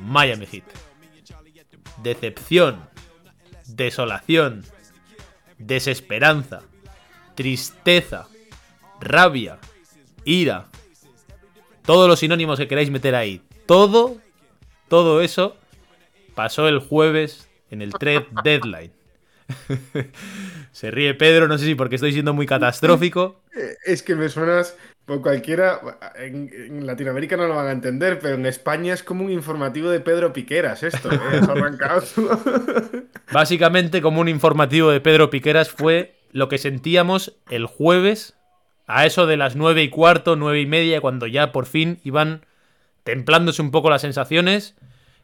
Miami Heat. Decepción, desolación, desesperanza, tristeza, rabia, ira, todos los sinónimos que queráis meter ahí, todo, todo eso pasó el jueves en el trade deadline. Se ríe Pedro, no sé si porque estoy siendo muy catastrófico. Eh, Es que me suenas por cualquiera. En, en Latinoamérica no lo van a entender, pero en España es como un informativo de Pedro Piqueras esto. ¿eh? Arrancado. Básicamente, como un informativo de Pedro Piqueras, fue lo que sentíamos el jueves a eso de las nueve y cuarto, nueve y media, cuando ya por fin iban templándose un poco las sensaciones.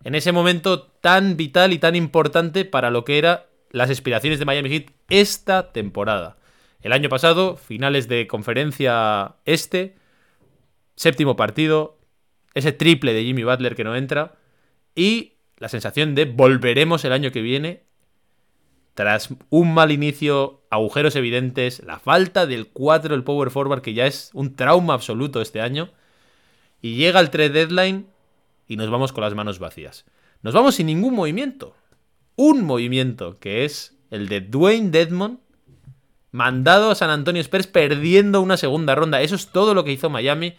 En ese momento tan vital y tan importante para lo que era las aspiraciones de Miami Heat esta temporada. El año pasado, finales de conferencia este, séptimo partido, ese triple de Jimmy Butler que no entra y la sensación de volveremos el año que viene tras un mal inicio, agujeros evidentes, la falta del 4 del power forward que ya es un trauma absoluto este año y llega el trade deadline y nos vamos con las manos vacías. Nos vamos sin ningún movimiento. Un movimiento que es el de Dwayne Dedmon mandado a San Antonio Spurs perdiendo una segunda ronda. Eso es todo lo que hizo Miami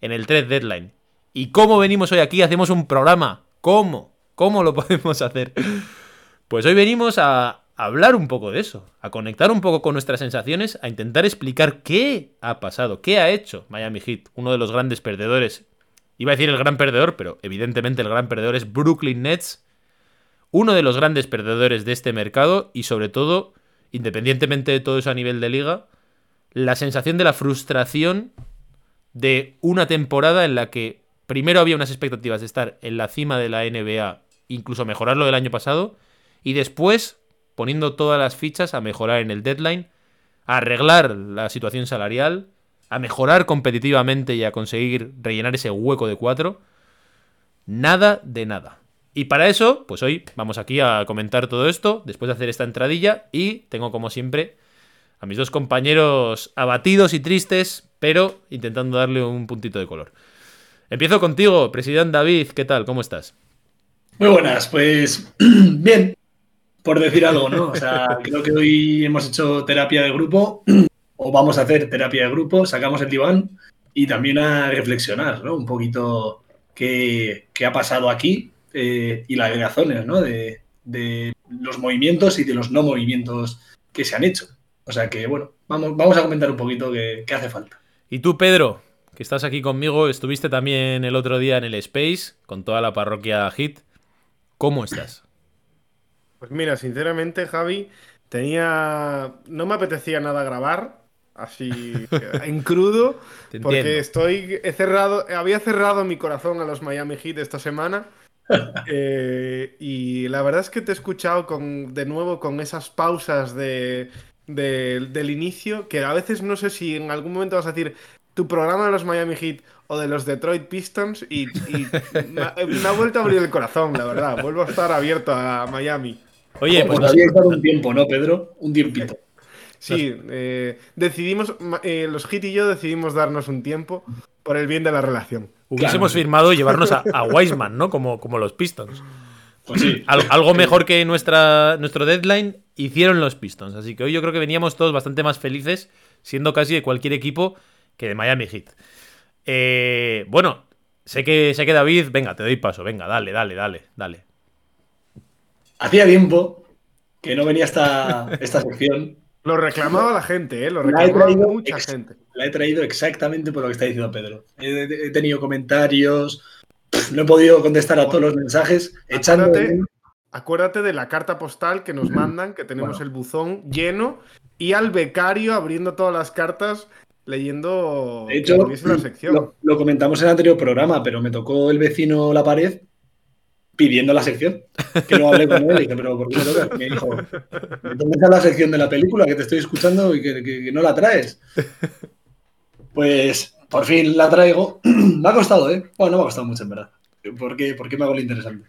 en el trade deadline. ¿Y cómo venimos hoy aquí? Hacemos un programa. ¿Cómo? ¿Cómo lo podemos hacer? Pues hoy venimos a hablar un poco de eso, a conectar un poco con nuestras sensaciones, a intentar explicar qué ha pasado, qué ha hecho Miami Heat, uno de los grandes perdedores. Iba a decir el gran perdedor, pero evidentemente el gran perdedor es Brooklyn Nets, uno de los grandes perdedores de este mercado y sobre todo, independientemente de todo eso a nivel de liga, la sensación de la frustración de una temporada en la que primero había unas expectativas de estar en la cima de la NBA, incluso mejorarlo del año pasado, y después poniendo todas las fichas a mejorar en el deadline, a arreglar la situación salarial, a mejorar competitivamente y a conseguir rellenar ese hueco de cuatro. Nada de nada. Y para eso, pues hoy vamos aquí a comentar todo esto, después de hacer esta entradilla, y tengo como siempre a mis dos compañeros abatidos y tristes, pero intentando darle un puntito de color. Empiezo contigo, presidente David, ¿qué tal? ¿Cómo estás? Muy buenas, pues bien, por decir algo, ¿no? O sea, creo que hoy hemos hecho terapia de grupo, o vamos a hacer terapia de grupo, sacamos el diván y también a reflexionar, ¿no? Un poquito qué, qué ha pasado aquí eh, y las razones, ¿no? De, de, los movimientos y de los no movimientos que se han hecho. O sea que, bueno, vamos, vamos a comentar un poquito qué, qué hace falta. Y tú, Pedro, que estás aquí conmigo, estuviste también el otro día en el Space con toda la parroquia Hit. ¿Cómo estás? Pues mira, sinceramente, Javi, tenía. No me apetecía nada grabar. Así en crudo. Porque estoy. He cerrado. Había cerrado mi corazón a los Miami Heat esta semana. Eh, y la verdad es que te he escuchado con, de nuevo con esas pausas de, de- del inicio, que a veces no sé si en algún momento vas a decir tu programa de los Miami Heat o de los Detroit Pistons y, y me, ha, me ha vuelto a abrir el corazón, la verdad. Vuelvo a estar abierto a Miami. Oye, Pues pues había dado un tiempo, ¿no, Pedro? Un tiempito. Sí, eh, decidimos, eh, los Heat y yo decidimos darnos un tiempo por el bien de la relación. Hubiésemos firmado llevarnos a, a Wiseman, ¿no? Como, como los Pistons. Pues sí. Al- algo mejor que nuestra, nuestro deadline hicieron los Pistons. Así que hoy yo creo que veníamos todos bastante más felices, siendo casi de cualquier equipo que de Miami Heat. Eh, bueno, sé que, sé que David, venga, te doy paso, venga, dale, dale, dale, dale. Hacía tiempo que no venía esta, esta sección. Lo reclamaba la gente, ¿eh? Lo reclamaba mucha gente. La he traído exactamente por lo que está diciendo Pedro. He, he tenido comentarios, no he podido contestar a todos los mensajes, echando. Acuérdate, acuérdate de la carta postal que nos mandan, que tenemos Bueno. el buzón lleno, y al becario abriendo todas las cartas, leyendo De hecho, la sección. lo, lo comentamos en el anterior programa, pero me tocó el vecino la pared pidiendo la sección. Que lo hablé con él y dije, pero ¿por qué me? Me dijo, ¿dónde está la sección de la película que te estoy escuchando y que, que- que no la traes? Pues por fin la traigo. me ha costado, ¿eh? Bueno, no me ha costado mucho, en verdad. ¿Por qué, por qué me hago lo interesante?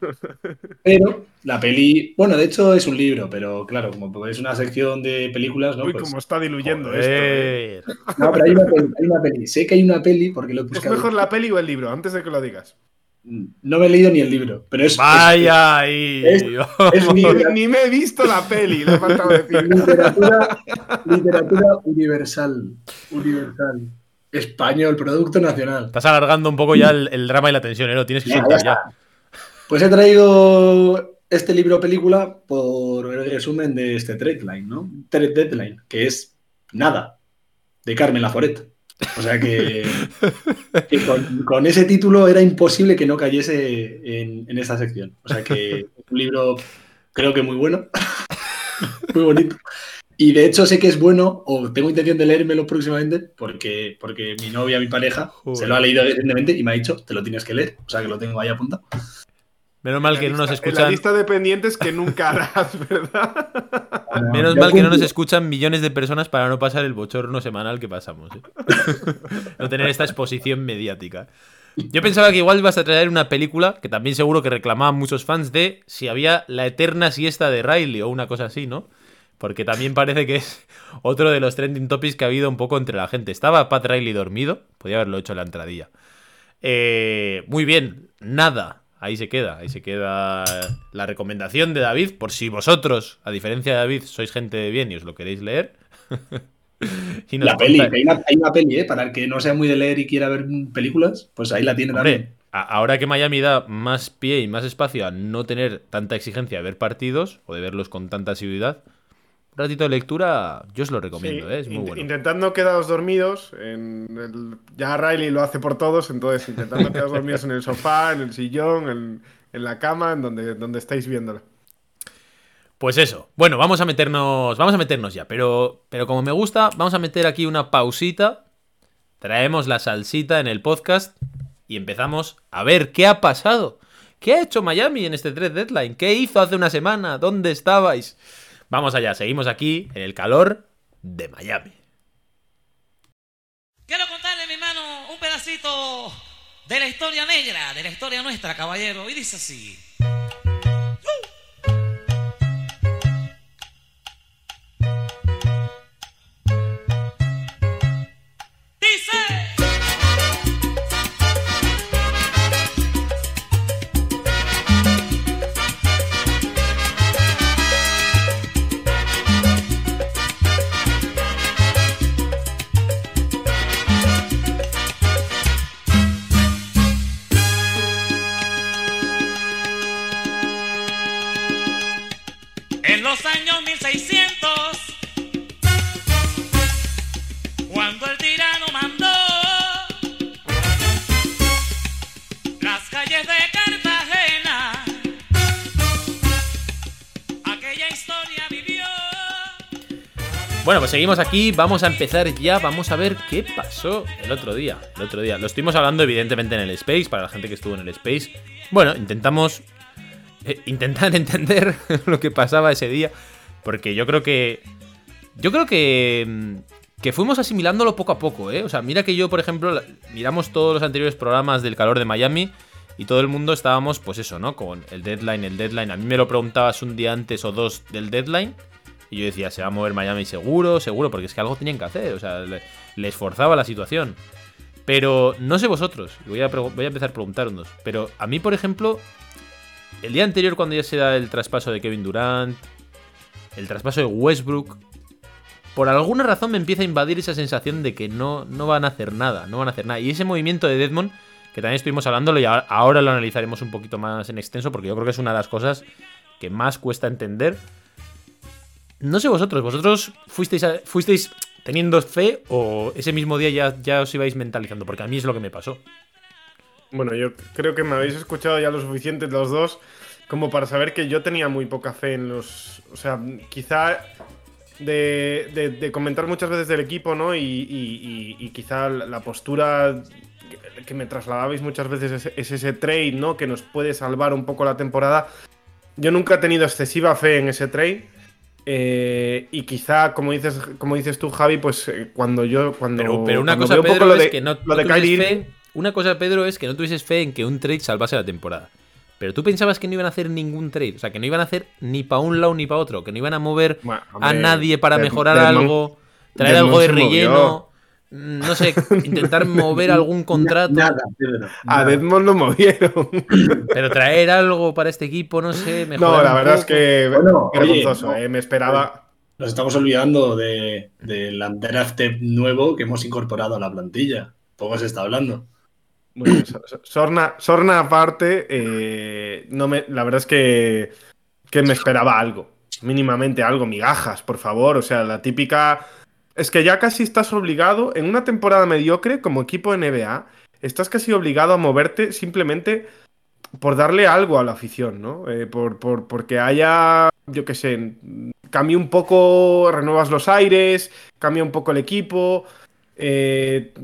Pero la peli, bueno, de hecho es un libro, pero claro, como es una sección de películas, ¿no? Uy, Pues- cómo está diluyendo esto. eh. No, pero hay una, peli, hay una peli. Sé que hay una peli porque lo he ¿Es buscado. mejor la peli o el libro? Antes de que lo digas. No me he leído ni el libro, pero es, Vaya ahí. es- es Ni, me he visto la peli, le ha faltado decir. literatura, literatura universal. Universal. Español, producto nacional. Estás alargando un poco ya el, el drama y la tensión, ¿eh? Lo tienes que Ya, soltar ya. Pues he traído este libro película por el resumen de este Deadline, ¿no? Thread Deadline, que es nada, de Carmen Laforet. O sea que, que con, con ese título era imposible que no cayese en, en esta sección. O sea que es un libro creo que muy bueno, muy bonito. Y de hecho sé que es bueno, o tengo intención de leérmelo próximamente, porque, porque mi novia, mi pareja, Joder. se lo ha leído recientemente y me ha dicho, te lo tienes que leer. O sea que lo tengo ahí apuntado. Menos mal que no nos lista- en La escuchan. lista de pendientes que nunca harás, ¿verdad? Menos mal que no nos escuchan millones de personas para no pasar el bochorno semanal que pasamos. ¿eh? no tener esta exposición mediática. Yo pensaba que igual ibas a traer una película que también seguro que reclamaban muchos fans de si había la eterna siesta de Riley o una cosa así, ¿no? Porque también parece que es otro de los trending topics que ha habido un poco entre la gente. Estaba Pat Riley dormido, podía haberlo hecho en la entradilla. Eh, muy bien, nada. Ahí se queda, ahí se queda la recomendación de David, por si vosotros, a diferencia de David, sois gente de bien y os lo queréis leer. Y La peli, hay una, hay una peli, ¿eh? Para el que no sea muy de leer y quiera ver películas, pues ahí la tiene Hombre, también. ahora que Miami da más pie y más espacio a no tener tanta exigencia de ver partidos o de verlos con tanta asiduidad, ratito de lectura yo os lo recomiendo, Sí, ¿eh? es muy int- bueno. Intentando quedaros dormidos. En el- ya Riley lo hace por todos, entonces intentando quedaros dormidos en el sofá, en el sillón, en, en la cama, en donde, donde estáis viéndolo. Pues eso. Bueno, vamos a meternos. Vamos a meternos ya. Pero, pero como me gusta, vamos a meter aquí una pausita. Traemos la salsita en el podcast. Y empezamos a ver qué ha pasado. ¿Qué ha hecho Miami en este 3 deadline? ¿Qué hizo hace una semana? ¿Dónde estabais? Vamos allá, seguimos aquí en el calor de Miami. Quiero contarle, mi hermano, un pedacito de la historia negra, de la historia nuestra, caballero. Y dice así. Seguimos aquí, vamos a empezar ya, vamos a ver qué pasó el otro día. El otro día. Lo estuvimos hablando evidentemente en el Space, para la gente que estuvo en el Space. Bueno, intentamos eh, intentar entender lo que pasaba ese día, porque yo creo que yo creo que que fuimos asimilándolo poco a poco, ¿eh? O sea, mira que yo, por ejemplo, miramos todos los anteriores programas del calor de Miami y todo el mundo estábamos, pues eso, ¿no? Con el deadline, el deadline. A mí me lo preguntabas un día antes o dos del deadline y yo decía, se va a mover Miami seguro, seguro, porque es que algo tenían que hacer, o sea, le, le esforzaba la situación. Pero no sé vosotros, voy a, voy a empezar pero a mí, por ejemplo, el día anterior cuando ya se da el traspaso de Kevin Durant, el traspaso de Westbrook, por alguna razón me empieza a invadir esa sensación de que no, no van a hacer nada, no van a hacer nada. Y ese movimiento de Deadmond, que también estuvimos hablándolo y ahora lo analizaremos un poquito más en extenso, porque yo creo que es una de las cosas que más cuesta entender. No sé vosotros, ¿vosotros fuisteis, a- fuisteis teniendo fe o ese mismo día ya, ya os ibais mentalizando? Porque a mí es lo que me pasó. Bueno, yo creo que me habéis escuchado ya lo suficiente los dos como para saber que yo tenía muy poca fe en los... O sea, quizá de, de- comentar muchas veces del equipo, ¿no? Y, y- y- y quizá la la postura... que me trasladabais muchas veces es, es ese trade, ¿no? Que nos puede salvar un poco la temporada. Yo nunca he tenido excesiva fe en ese trade. Eh, y quizá, como dices, como dices tú, Javi, pues eh, cuando yo. Cuando, Pero, pero una cuando cosa, Pedro, lo es que no, lo de fe- Una cosa, Pedro, es que no tuvieses fe en que un trade salvase la temporada. Pero tú pensabas que no iban a hacer ningún trade. O sea, que no iban a hacer ni para un lado ni para otro. Que no iban a mover Bueno, a nadie para mejorar algo. Traer algo de movió. Mm, No sé, intentar mover algún contrato. Nada. A. Deadmond lo movieron. Pero traer algo para este equipo, no sé. no, la verdad es que Bueno, vergonzoso, oye, no. eh, me esperaba. Nos estamos olvidando de- del Underafter nuevo que hemos incorporado a la plantilla. Poco se está hablando. Bueno, Sorna, Sorna aparte, eh, no me, la verdad es que, que me esperaba algo, mínimamente algo, migajas, por favor, o sea, la típica... Es que ya casi estás obligado, en una temporada mediocre como equipo NBA, estás casi obligado a moverte simplemente por darle algo a la afición, ¿no? Eh, por, por- porque haya, yo qué sé, cambie un poco, renuevas los aires, cambia un poco el equipo, eh,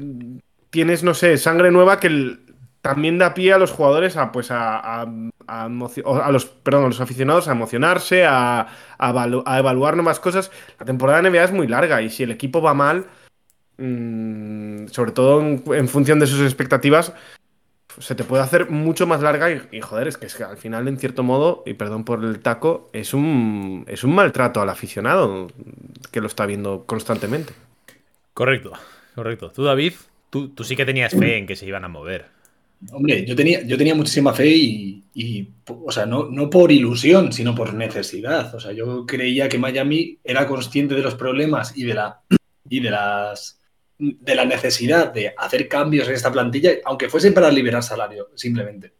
tienes, no sé, sangre nueva que el- también da pie a los jugadores a, pues, a, a- a los, perdón, a los aficionados a emocionarse, a, evalu- evaluar nuevas cosas. La temporada de NBA es muy larga y si el equipo va mal, mm, sobre todo en, función de sus expectativas, se te puede hacer mucho más larga y, y, joder, es que, es que al final, en cierto modo, y perdón por el taco, es un, es un maltrato al aficionado que lo está viendo constantemente. Correcto, correcto. Tú, David, tú, tú sí que tenías fe en que se iban a mover. Hombre, yo tenía, yo tenía muchísima fe y, y, o sea, no, no por ilusión, sino por necesidad. O sea, yo creía que Miami era consciente de los problemas y de la y de las de la necesidad de hacer cambios en esta plantilla, aunque fuesen para liberar salario, simplemente.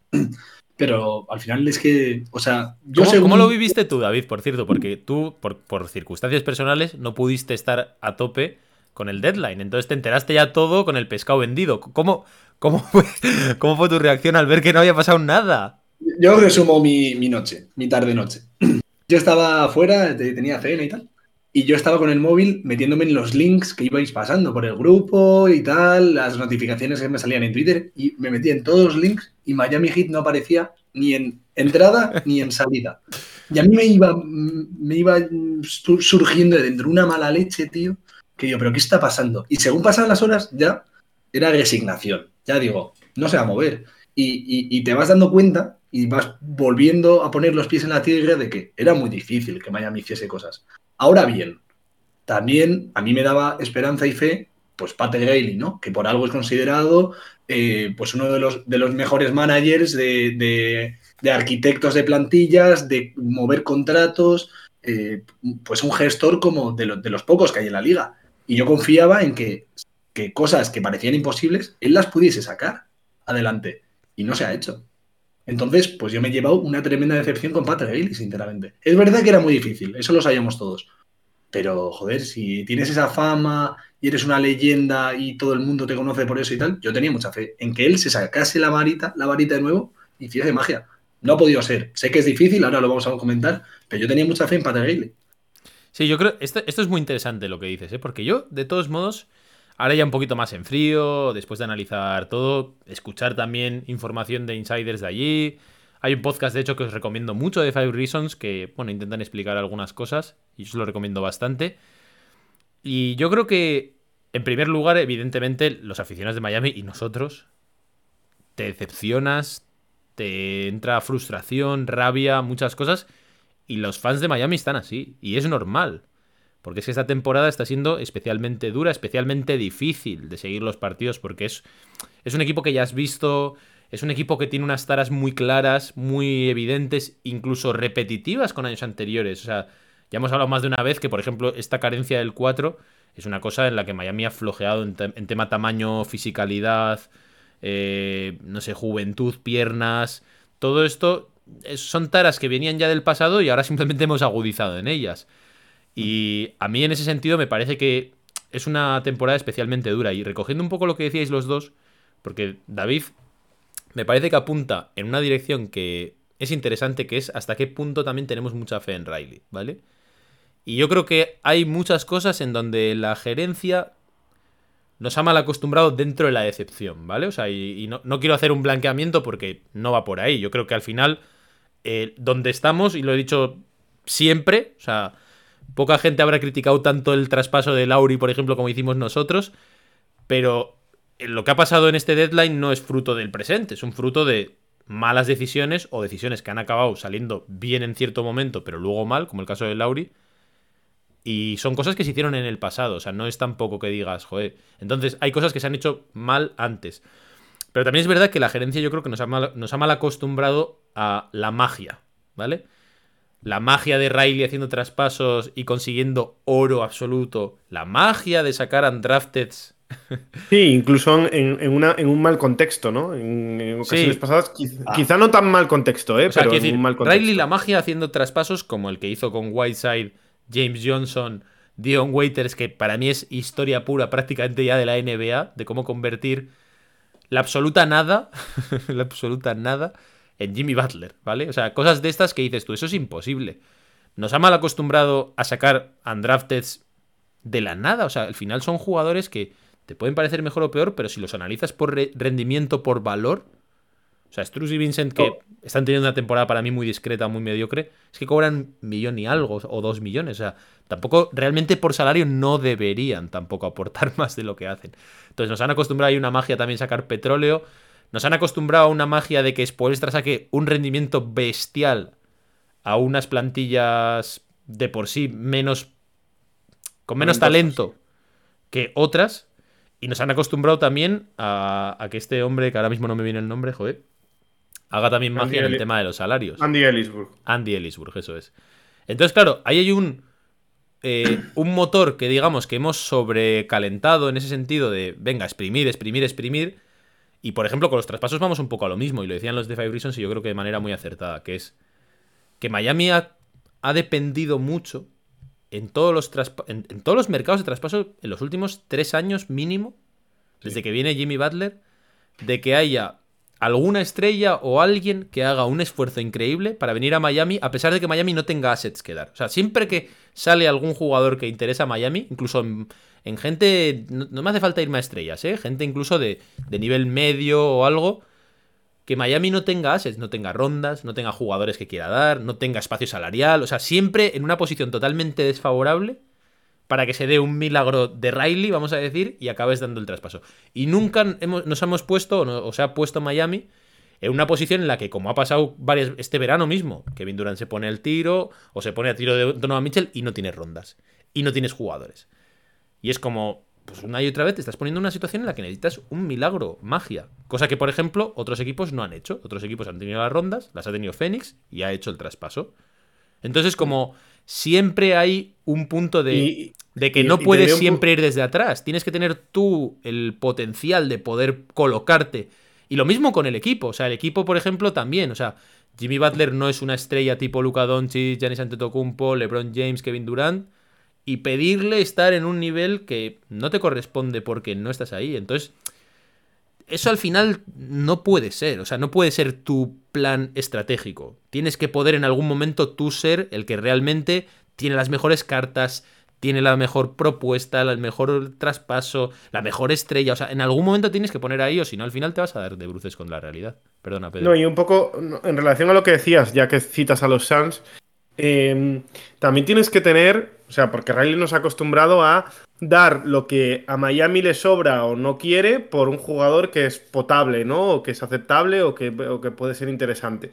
Pero al final es que, o sea, yo ¿Cómo, según- cómo lo viviste tú, David, por cierto? Porque tú, por, por circunstancias personales, no pudiste estar a tope con el deadline. Entonces te enteraste ya todo con el pescado vendido. ¿Cómo, cómo, fue, cómo fue tu reacción al ver que no había pasado nada? Yo resumo mi, noche, mi tarde-noche. Yo estaba afuera, te- tenía cena y tal, y yo estaba con el móvil metiéndome en los links que ibais pasando por el grupo y tal, las notificaciones que me salían en Twitter, y me metí en todos los links y Miami Heat no aparecía ni en entrada ni en salida. Y a mí me iba, me iba su- surgiendo de dentro una mala leche, tío, que yo, pero ¿qué está pasando? Y según pasaban las horas, ya era resignación. Ya digo, no se va a mover. Y, te vas dando cuenta y vas volviendo a poner los pies en la tierra de que era muy difícil que Miami hiciese cosas. Ahora bien, también a mí me daba esperanza y fe, pues Pat Riley, ¿no? Que por algo es considerado eh, pues uno de los, de los mejores managers de, de- de arquitectos de plantillas, de mover contratos, eh, pues un gestor como de, lo- de los pocos que hay en la liga. Y yo confiaba en que, cosas que parecían imposibles, él las pudiese sacar adelante. Y no se ha hecho. Entonces, pues yo me he llevado una tremenda decepción con Patrick Riley, sinceramente. Es verdad que era muy difícil, eso lo sabíamos todos. Pero, joder, si tienes esa fama y eres una leyenda y todo el mundo te conoce por eso y tal, yo tenía mucha fe en que él se sacase la varita, la varita de nuevo y hiciese magia. No ha podido ser. Sé que es difícil, ahora lo vamos a comentar, pero yo tenía mucha fe en Patrick Riley. Sí, yo creo. Esto, esto es muy interesante lo que dices, ¿eh? Porque yo, de todos modos, ahora ya un poquito más en frío, después de analizar todo, escuchar también información de insiders de allí. Hay un podcast, de hecho, que os recomiendo mucho de Five Reasons, que, bueno, intentan explicar algunas cosas, y yo os lo recomiendo bastante. Y yo creo que, en primer lugar, evidentemente, los aficionados de Miami y nosotros, te decepcionas, te entra frustración, rabia, muchas cosas. Y los fans de Miami están así. Y es normal. Porque es que esta temporada está siendo especialmente dura, especialmente difícil de seguir los partidos. Porque es, es un equipo que ya has visto. Es un equipo que tiene unas taras muy claras, muy evidentes, incluso repetitivas con años anteriores. O sea, ya hemos hablado más de una vez que, por ejemplo, esta carencia del 4 es una cosa en la que Miami ha flojeado en, te- en tema tamaño, fisicalidad, eh, no sé, juventud, piernas. Todo esto es- son taras que venían ya del pasado y ahora simplemente hemos agudizado en ellas. Y a mí en ese sentido me parece que es una temporada especialmente dura. Y recogiendo un poco lo que decíais los dos, porque David me parece que apunta en una dirección que es interesante, que es hasta qué punto también tenemos mucha fe en Riley, ¿vale? Y yo creo que hay muchas cosas en donde la gerencia nos ha mal acostumbrado dentro de la decepción, ¿vale? O sea, y, y no, no quiero hacer un blanqueamiento porque no va por ahí. Yo creo que al final, eh, donde estamos, y lo he dicho siempre, o sea, poca gente habrá criticado tanto el traspaso de Lauri, por ejemplo, como hicimos nosotros, pero lo que ha pasado en este deadline no es fruto del presente, es un fruto de malas decisiones o decisiones que han acabado saliendo bien en cierto momento, pero luego mal, como el caso de Lauri. Y son cosas que se hicieron en el pasado, o sea, no es tampoco que digas, joder. Entonces, hay cosas que se han hecho mal antes. Pero también es verdad que la gerencia yo creo que nos ha mal, nos ha mal acostumbrado a la magia, ¿vale? La magia de Riley haciendo traspasos y consiguiendo oro absoluto. La magia de sacar undrafteds Sí, incluso en, en una, en un mal contexto, ¿no? En, en ocasiones Sí. pasadas, quiz- quizá no tan mal contexto, ¿eh? O sea, pero en decir, un mal contexto. Riley la magia haciendo traspasos como el que hizo con Whiteside, James Johnson, Dion Waiters, que para mí es historia pura prácticamente ya de la NBA, de cómo convertir la absoluta nada, la absoluta nada, en Jimmy Butler, ¿vale? O sea, cosas de estas que dices tú, eso es imposible. Nos ha mal acostumbrado a sacar undrafteds de la nada, o sea, al final son jugadores que te pueden parecer mejor o peor, pero si los analizas por re- rendimiento, por valor, o sea, Struz y Vincent, que Oh. están teniendo una temporada para mí muy discreta, muy mediocre, es que cobran millón y algo, o dos millones. O sea, tampoco, realmente por salario no deberían tampoco aportar más de lo que hacen. Entonces nos han acostumbrado a una magia también sacar petróleo. Nos han acostumbrado a una magia de que Spoelstra saque un rendimiento bestial a unas plantillas de por sí menos. con menos talento que otras. Y nos han acostumbrado también a, a que este hombre, que ahora mismo no me viene el nombre, joder, haga también Andy magia en el tema de los salarios. Andy Ellisburg. Andy Ellisburg, eso es. Entonces, claro, ahí hay un, eh, un motor que digamos que hemos sobrecalentado en ese sentido de, venga, exprimir, exprimir, exprimir. Y por ejemplo, con los traspasos vamos un poco a lo mismo, y lo decían los de Five Reasons y yo creo que de manera muy acertada, que es que Miami ha, ha dependido mucho en todos, los en, en todos los mercados de traspaso en los últimos tres años mínimo, desde que viene Jimmy Butler, de que haya alguna estrella o alguien que haga un esfuerzo increíble para venir a Miami, a pesar de que Miami no tenga assets que dar. O sea, siempre que sale algún jugador que interesa a Miami, incluso en, en gente, no, no me hace falta irme a estrellas, ¿eh? gente incluso de, de nivel medio o algo, que Miami no tenga assets, no tenga rondas, no tenga jugadores que quiera dar, no tenga espacio salarial, o sea, siempre en una posición totalmente desfavorable para que se dé un milagro de Riley, vamos a decir, y acabes dando el traspaso. Y nunca hemos- nos hemos puesto, o, se ha puesto Miami en una posición en la que, como ha pasado varias, este verano mismo, Kevin Durant se pone al tiro, o se pone a tiro de Donovan Mitchell y no tienes rondas. Y no tienes jugadores. Y es como, pues una y otra vez te estás poniendo en una situación en la que necesitas un milagro, magia. Cosa que, por ejemplo, otros equipos no han hecho. Otros equipos han tenido las rondas, las ha tenido Phoenix y ha hecho el traspaso. Entonces, como siempre hay un punto de, Y- de que y- no puedes siempre ir desde atrás. Tienes que tener tú el potencial de poder colocarte. Y lo mismo con el equipo. O sea, el equipo, por ejemplo, también. O sea, Jimmy Butler no es una estrella tipo Luka Doncic, Giannis Antetokounmpo, LeBron James, Kevin Durant. Y pedirle estar en un nivel que no te corresponde porque no estás ahí. Entonces, eso al final no puede ser. O sea, no puede ser tu plan estratégico. Tienes que poder en algún momento tú ser el que realmente tiene las mejores cartas, tiene la mejor propuesta, el mejor traspaso, la mejor estrella. O sea, en algún momento tienes que poner ahí o si no, al final te vas a dar de bruces con la realidad. Perdona, Pedro. No, y un poco en relación a lo que decías, ya que citas a los Suns, eh, también tienes que tener, o sea, porque Riley nos ha acostumbrado a dar lo que a Miami le sobra o no quiere por un jugador que es potable, ¿no? O que es aceptable o que, o que puede ser interesante.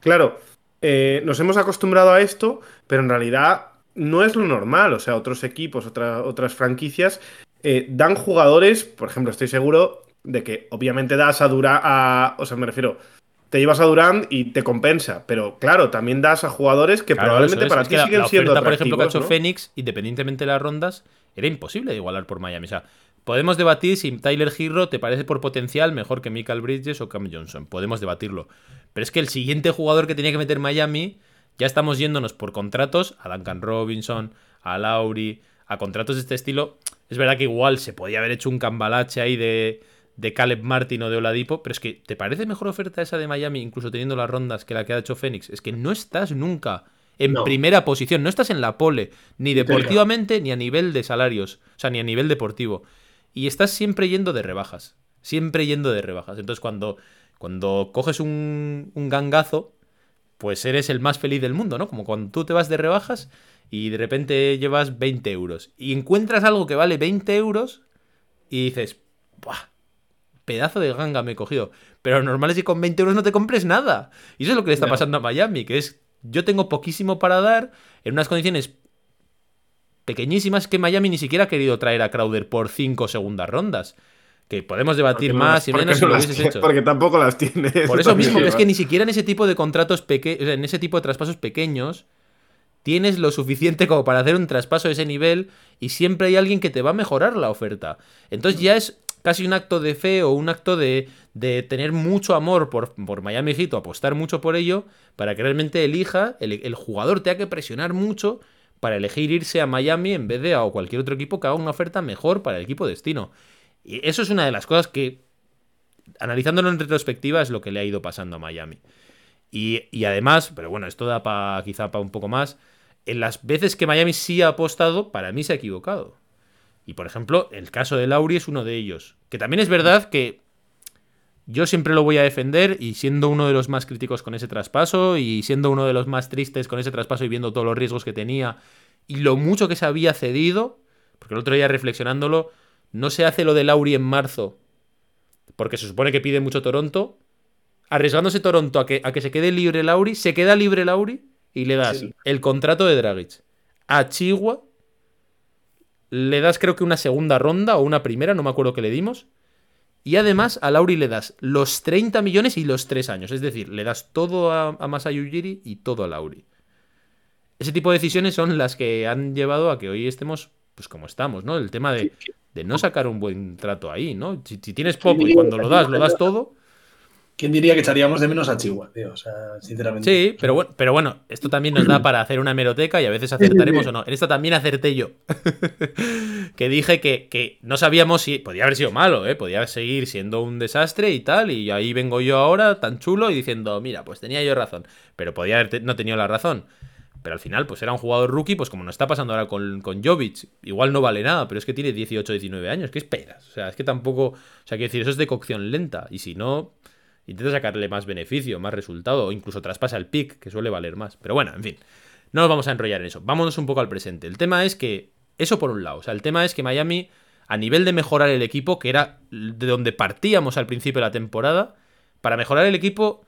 Claro, eh, nos hemos acostumbrado a esto, pero en realidad no es lo normal. O sea, otros equipos, otra- otras franquicias eh, dan jugadores, por ejemplo, estoy seguro de que obviamente das a a, o sea, me refiero, te llevas a Durant y te compensa, pero claro, también das a jugadores que Claro, probablemente es. para Es ti que la- siguen la siendo oferta, por ejemplo, que ha hecho. Phoenix, independientemente de las rondas, era imposible de igualar por Miami. O sea, podemos debatir si Tyler Hero te parece por potencial mejor que Michael Bridges o Cam Johnson. Podemos debatirlo. Pero es que el siguiente jugador que tenía que meter Miami, ya estamos yéndonos por contratos a Duncan Robinson, a Lauri, a contratos de este estilo. Es verdad que igual se podía haber hecho un cambalache ahí de, de Caleb Martin o de Oladipo, pero es que ¿te parece mejor oferta esa de Miami, incluso teniendo las rondas, que la que ha hecho Phoenix? Es que no estás nunca en No. primera posición, no estás en la pole, ni deportivamente ni a nivel de salarios, o sea, ni a nivel deportivo. y estás siempre yendo de rebajas. Siempre yendo de rebajas. Entonces cuando, cuando coges un, un gangazo, pues eres el más feliz del mundo, ¿no? Como cuando tú te vas de rebajas y de repente llevas 20 euros y encuentras algo que vale 20 euros y dices, ¡buah! Pedazo de ganga me he cogido. Pero lo normal es que con 20 euros no te compres nada. Y eso es lo que le está No. pasando a Miami, que es, yo tengo poquísimo para dar en unas condiciones pequeñísimas que Miami ni siquiera ha querido traer a Crowder por 5 segundas rondas. Que podemos debatir no más las- y menos si no lo hubieses hecho. Porque tampoco las tiene. Por eso mismo, que es que ni siquiera en ese tipo de contratos pequeños, en ese tipo de traspasos pequeños, tienes lo suficiente como para hacer un traspaso de ese nivel y siempre hay alguien que te va a mejorar la oferta. Entonces ya es casi un acto de fe o un acto de, de tener mucho amor por, por Miami Heat apostar mucho por ello para que realmente elija, el, el jugador tenga que presionar mucho para elegir irse a Miami en vez de a cualquier otro equipo que haga una oferta mejor para el equipo destino. Y eso es una de las cosas que, analizándolo en retrospectiva, es lo que le ha ido pasando a Miami. Y, y además, pero bueno, esto da pa, quizá para un poco más. En las veces que Miami sí ha apostado, para mí se ha equivocado. Y por ejemplo, el caso de Lauri es uno de ellos. Que también es verdad que yo siempre lo voy a defender y siendo uno de los más críticos con ese traspaso y siendo uno de los más tristes con ese traspaso y viendo todos los riesgos que tenía y lo mucho que se había cedido, porque el otro día reflexionándolo, no se hace lo de Lauri en marzo, porque se supone que pide mucho Toronto, arriesgándose Toronto a que, a que se quede libre Lauri, se queda libre Lauri y le das Sí. el contrato de Dragic a Chihuahua, le das creo que una segunda ronda o una primera, no me acuerdo que le dimos, y además a Lauri le das los 30 millones y los 3 años, es decir, le das todo a, a Masai Ujiri y todo a Lauri. Ese tipo de decisiones son las que han llevado a que hoy estemos pues como estamos, ¿no? El tema de, de no sacar un buen trato ahí, ¿no? Si, si tienes poco y cuando lo das, lo das todo. ¿Quién diría que echaríamos de menos a Chihuahua, tío? O sea, sinceramente. Sí, pero bueno, pero bueno, esto también nos da para hacer una hemeroteca y a veces acertaremos o no. En esta también acerté yo. que dije que, que no sabíamos si. Podía haber sido malo, ¿eh? Podía seguir siendo un desastre y tal. Y ahí vengo yo ahora, tan chulo, y diciendo, mira, pues tenía yo razón. Pero podía haber te- no tenido la razón. Pero al final, pues era un jugador rookie, pues como nos está pasando ahora con, con Jovic. Igual no vale nada, pero es que tiene 18, 19 años. ¿Qué esperas? O sea, es que tampoco. O sea, quiero decir, eso es de cocción lenta. Y si no, intenta sacarle más beneficio, más resultado, o incluso traspasa el pick, que suele valer más. Pero bueno, en fin, no nos vamos a enrollar en eso. Vámonos un poco al presente. El tema es que, eso por un lado, o sea, el tema es que Miami, a nivel de mejorar el equipo, que era de donde partíamos al principio de la temporada, para mejorar el equipo,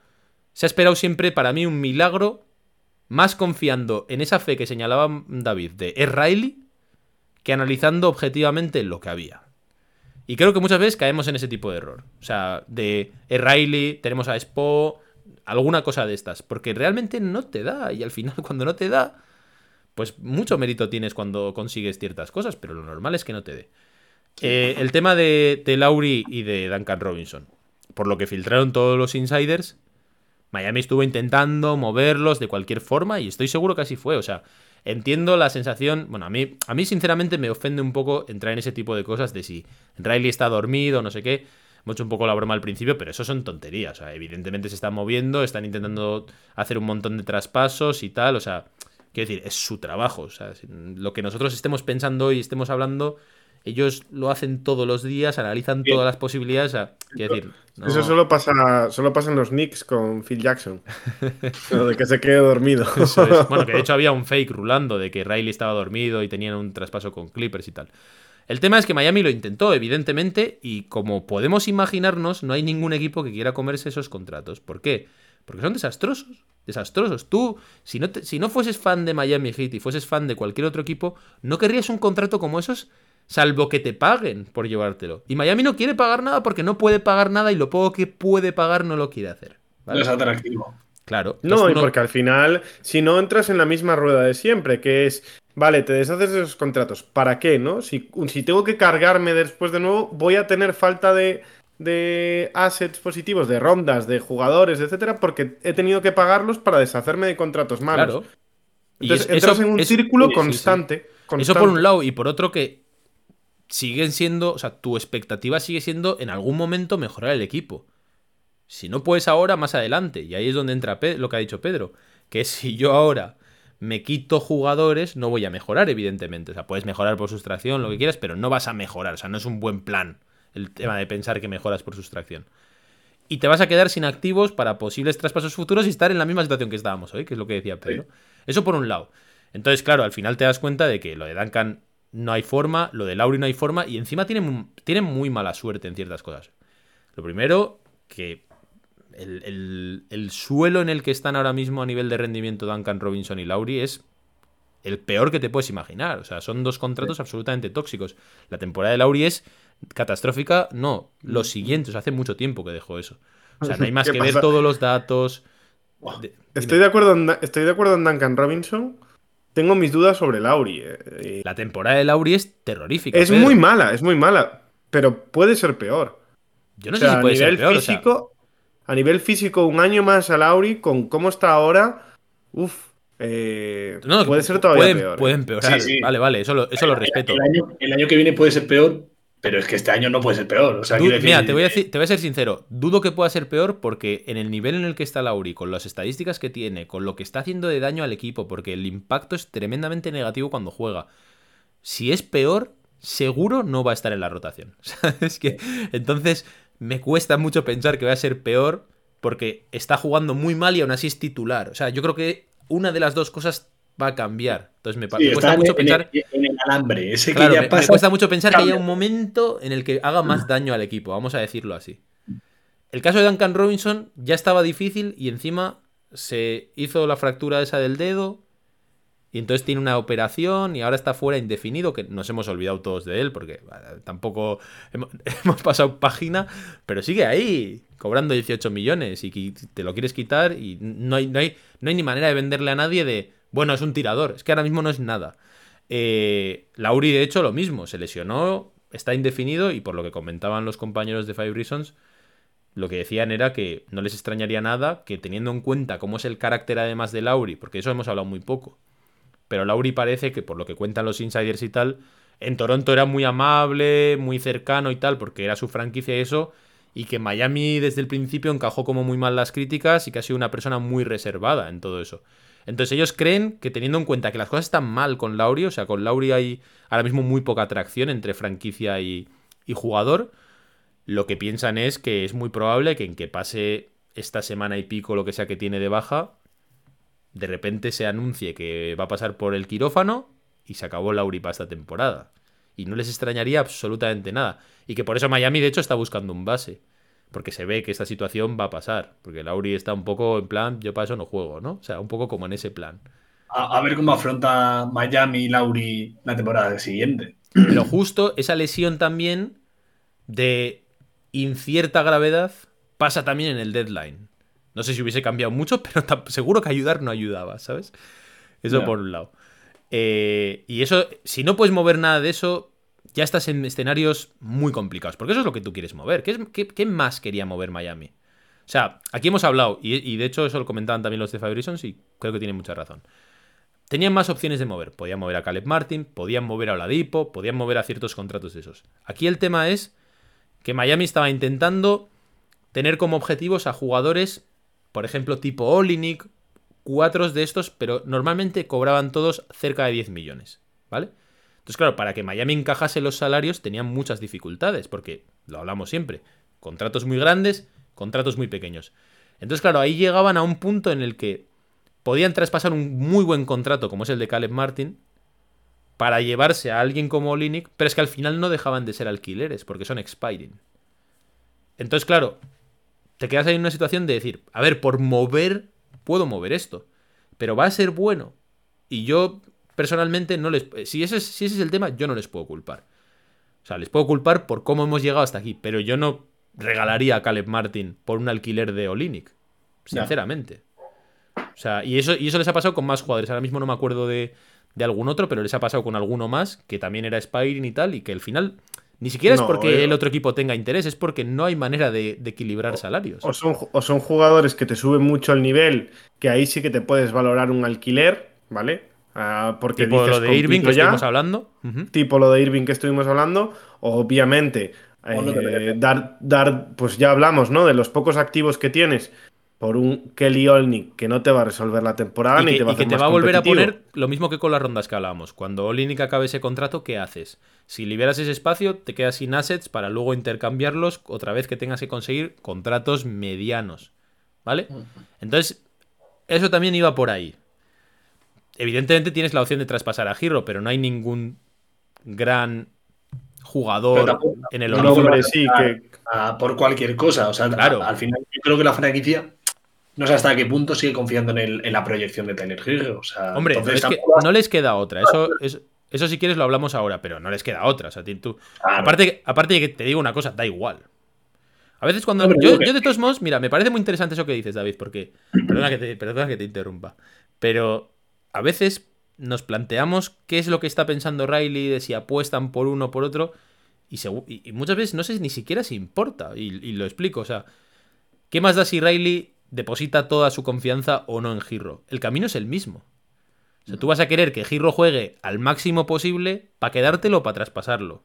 se ha esperado siempre para mí un milagro, más confiando en esa fe que señalaba David de es Riley, que analizando objetivamente lo que había. Y creo que muchas veces caemos en ese tipo de error. O sea, de Riley, tenemos a Spo, alguna cosa de estas. Porque realmente no te da. Y al final, cuando no te da, pues mucho mérito tienes cuando consigues ciertas cosas, pero lo normal es que no te dé. Eh, el tema de, de Lauri y de Duncan Robinson. Por lo que filtraron todos los insiders, Miami estuvo intentando moverlos de cualquier forma y estoy seguro que así fue. O sea, entiendo la sensación. Bueno, a mí, a mí sinceramente me ofende un poco entrar en ese tipo de cosas de si Riley está dormido, no sé qué. Hemos hecho un poco la broma al principio, pero eso son tonterías. O sea, evidentemente se están moviendo, están intentando hacer un montón de traspasos y tal. O sea, quiero decir, es su trabajo. O sea, lo que nosotros estemos pensando y estemos hablando, ellos lo hacen todos los días, analizan Bien. todas las posibilidades. O sea, quiero decir. no- Eso solo pasa, solo pasa en los Knicks con Phil Jackson. Lo de que se quede dormido. Eso es. Bueno, que de hecho había un fake rulando de que Riley estaba dormido y tenían un traspaso con Clippers y tal. El tema es que Miami lo intentó, evidentemente, y como podemos imaginarnos, no hay ningún equipo que quiera comerse esos contratos. ¿Por qué? Porque son desastrosos. Desastrosos. Tú, si no, te- si no fueses fan de Miami Heat y fueses fan de cualquier otro equipo, no querrías un contrato como esos, salvo que te paguen por llevártelo. Y Miami no quiere pagar nada porque no puede pagar nada y lo poco que puede pagar no lo quiere hacer. ¿vale? No es atractivo. Claro. No, y porque al final, si no entras en la misma rueda de siempre, que es, vale, te deshaces de esos contratos, ¿para qué, no? Si, si tengo que cargarme después de nuevo, voy a tener falta de, de assets positivos, de rondas, de jugadores, etcétera, porque he tenido que pagarlos para deshacerme de contratos malos. Claro. Y Entonces es- entras eso- en un es- círculo sí, sí, sí. constante, Eso por un lado, y por otro que siguen siendo, o sea, tu expectativa sigue siendo en algún momento mejorar el equipo. Si no puedes ahora, más adelante. Y ahí es donde entra lo que ha dicho Pedro. Que si yo ahora me quito jugadores, no voy a mejorar, evidentemente. O sea, puedes mejorar por sustracción, lo que quieras, pero no vas a mejorar. O sea, no es un buen plan el tema de pensar que mejoras por sustracción. Y te vas a quedar sin activos para posibles traspasos futuros y estar en la misma situación que estábamos hoy, que es lo que decía Pedro. Eso por un lado. Entonces, claro, al final te das cuenta de que lo de Duncan no hay forma, lo de Lauri no hay forma, y encima tienen, tienen muy mala suerte en ciertas cosas. Lo primero, que el, el, suelo en el que están ahora mismo a nivel de rendimiento Duncan Robinson y Lauri es el peor que te puedes imaginar. O sea, son dos contratos absolutamente tóxicos. La temporada de Lauri es catastrófica, no, lo siguiente, hace mucho tiempo que dejó eso. O sea, no hay más que ver todos los datos. estoy, de acuerdo en, estoy de acuerdo en Duncan Robinson. Tengo mis dudas sobre Lauri. Eh, La temporada de Lauri es terrorífica. Es muy mala, es muy mala. Pero puede ser peor. Yo no sé si puede ser peor. Físico, A nivel físico, un año más a Lauri, con cómo está ahora. Uf. Eh, puede ser todavía pueden, peor. Pueden ¿eh? empeorar. Vale, vale, eso lo, eso lo respeto. el año que viene puede ser peor, pero es que este año no puede ser peor. Mira, te voy, a te voy a ser sincero. Dudo que pueda ser peor porque en el nivel en el que está Lauri, con las estadísticas que tiene, con lo que está haciendo de daño al equipo, porque el impacto es tremendamente negativo cuando juega. Si es peor, seguro no va a estar en la rotación. es que entonces me cuesta mucho pensar que va a ser peor porque está jugando muy mal y aún así es titular. O sea, yo creo que una de las dos cosas va a cambiar. Entonces me, cuesta mucho pensar. En el alambre, ese que me, cuesta mucho pensar que haya un momento en el que haga más daño al equipo, vamos a decirlo así. El caso de Duncan Robinson ya estaba difícil y encima se hizo la fractura esa del dedo. Y entonces tiene una operación y ahora está fuera indefinido, que nos hemos olvidado todos de él, porque tampoco hemos, hemos pasado página, pero sigue ahí, cobrando 18 millones y te lo quieres quitar y no hay, no hay, no hay ni manera de venderle a nadie de, bueno, es un tirador. Es que ahora mismo no es nada. Eh, Lauri, de hecho, lo mismo. Se lesionó, está indefinido y por lo que comentaban los compañeros de Five Reasons, lo que decían era que no les extrañaría nada que teniendo en cuenta cómo es el carácter además de Lauri, porque eso hemos hablado muy poco. Pero Lauri parece que, por lo que cuentan los insiders y tal, en Toronto era muy amable, muy cercano y tal, porque era su franquicia y eso, y que Miami desde el principio encajó como muy mal las críticas y que ha sido una persona muy reservada en todo eso. Entonces ellos creen que teniendo en cuenta que las cosas están mal con Lauri, o sea, con Lauri hay ahora mismo muy poca atracción entre franquicia y, jugador, lo que piensan es que es muy probable que en que pase esta semana y pico lo que sea que tiene de baja, de repente se anuncie que va a pasar por el quirófano y se acabó Lauri para esta temporada. Y no les extrañaría absolutamente nada. Y que por eso Miami de hecho está buscando un base porque se ve que esta situación va a pasar. Porque Lauri está un poco en plan, yo para eso no juego, ¿no? O sea, un poco como en ese plan. A, ver cómo afronta Miami y Lauri la temporada siguiente. Pero justo esa lesión también de incierta gravedad pasa también en el deadline. No sé si hubiese cambiado mucho, pero seguro que ayudar no ayudaba, ¿sabes? Eso por un lado. Eh, y eso, si no puedes mover nada de eso, ya estás en escenarios muy complicados, porque eso es lo que tú quieres mover. ¿Qué, más quería mover Miami? O sea, aquí hemos hablado, y, de hecho eso lo comentaban también los de Fabrisons y creo que tienen mucha razón. Tenían más opciones de mover. Podían mover a Caleb Martin, podían mover a Oladipo, podían mover a ciertos contratos de esos. Aquí el tema es que Miami estaba intentando tener como objetivos a jugadores, por ejemplo, tipo Olinik, cuatro de estos, pero normalmente cobraban todos cerca de 10 millones, ¿vale? Entonces, claro, para que Miami encajase los salarios tenían muchas dificultades, porque lo hablamos siempre, contratos muy grandes, contratos muy pequeños. Entonces, claro, ahí llegaban a un punto en el que podían traspasar un muy buen contrato, como es el de Caleb Martin, para llevarse a alguien como Linick, pero es que al final no dejaban de ser alquileres, porque son expiring. Entonces, claro, te quedas ahí en una situación de decir, a ver, por mover, puedo mover esto, pero va a ser bueno. Y yo personalmente no les... Si ese, es, si ese es el tema, yo no les puedo culpar. O sea, les puedo culpar por cómo hemos llegado hasta aquí, pero yo no regalaría a Caleb Martin por un alquiler de Olinic. Sinceramente. O sea, y eso, y eso les ha pasado con más jugadores. Ahora mismo no me acuerdo de, de algún otro, pero les ha pasado con alguno más que también era Spiring y tal, y que al final ni siquiera es porque eh, el otro equipo tenga interés, es porque no hay manera de, equilibrar salarios. O son, o son, jugadores que te suben mucho el nivel, que ahí sí que te puedes valorar un alquiler, ¿vale? Ah, porque tipo lo de Irving que estuvimos hablando. Tipo lo de Irving que estuvimos hablando. Obviamente, eh, dar, dar, pues ya hablamos, ¿no? De los pocos activos que tienes. por un Kelly Olnick que no te va a resolver la temporada y ni que, te va a y que te más va a volver a poner lo mismo que con las rondas que hablábamos. Cuando Olinik acabe ese contrato, ¿qué haces? Si liberas ese espacio, te quedas sin assets para luego intercambiarlos otra vez que tengas que conseguir contratos medianos. ¿Vale? Entonces, eso también iba por ahí. Evidentemente tienes la opción de traspasar a Giro, pero no hay ningún gran jugador tampoco- en el no. Hombre, sí, no, que a- por cualquier cosa. O sea, Claro. a- al final yo creo que la franquicia no sé hasta qué punto sigue confiando en, el- en la proyección de Tyler Hill. O sea, Hombre, entonces es que tampoco- no les queda otra. Eso, es- eso si quieres lo hablamos ahora, pero no les queda otra. O sea, ti- tú, Claro. aparte, aparte de que te digo una cosa, da igual. A veces cuando... Hombre, yo, yo de todos modos, mira, me parece muy interesante eso que dices, David, porque... Perdona que te, perdona que te interrumpa. Pero a veces nos planteamos qué es lo que está pensando Riley, de si apuestan por uno o por otro, y, muchas veces no sé ni siquiera si importa, y, y lo explico, o sea, ¿qué más da si Riley deposita toda su confianza o no en Giro? El camino es el mismo. O sea, tú vas a querer que Giro juegue al máximo posible para quedártelo o para traspasarlo.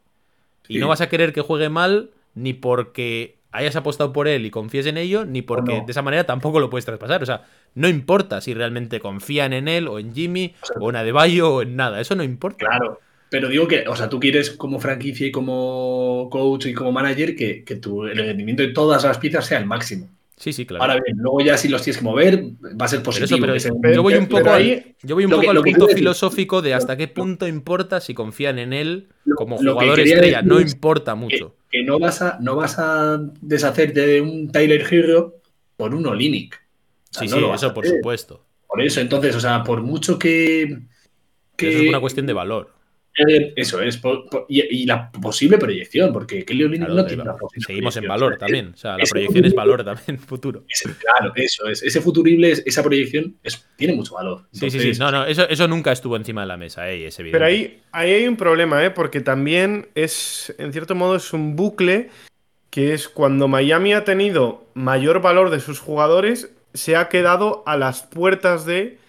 Y no vas a querer que juegue mal ni porque hayas apostado por él y confíes en ello, ni porque no. de esa manera tampoco lo puedes traspasar. O sea, no importa si realmente confían en él o en Jimmy O sea, o en Adebayo o en nada. Eso no importa. Claro. Pero digo que, o sea, tú quieres como franquicia y como coach y como manager que, que tu, el rendimiento de todas las piezas sea el máximo. Sí, sí, claro. Ahora bien, luego ya si los tienes que mover, va a ser positivo. eso, pero un- pero- yo voy un poco, ahí- yo voy un lo poco que- al punto filosófico de hasta qué punto importa si confían en él como lo jugador estrella. decir No importa mucho. Que no vas a no vas a deshacerte de un Tyler Hero por un Olinic. O sea, Sí, no sí, eso por supuesto. Por eso, entonces, o sea, por mucho que. que Eso es una cuestión de valor. Eh, Eso es. por- por- y, y la posible proyección, porque Kelly Olinic Claro, no tiene una posible seguimos en valor también. O sea, la ese proyección es valor también futuro. ese- claro, eso es. Ese futurible, es- esa proyección es- tiene mucho valor. Sí, sí, sí. No, no, eso, eso nunca estuvo encima de la mesa, eh, y es evidente. Pero ahí, ahí hay un problema, ¿eh? Porque también es, en cierto modo, es un bucle que es cuando Miami ha tenido mayor valor de sus jugadores, se ha quedado a las puertas de,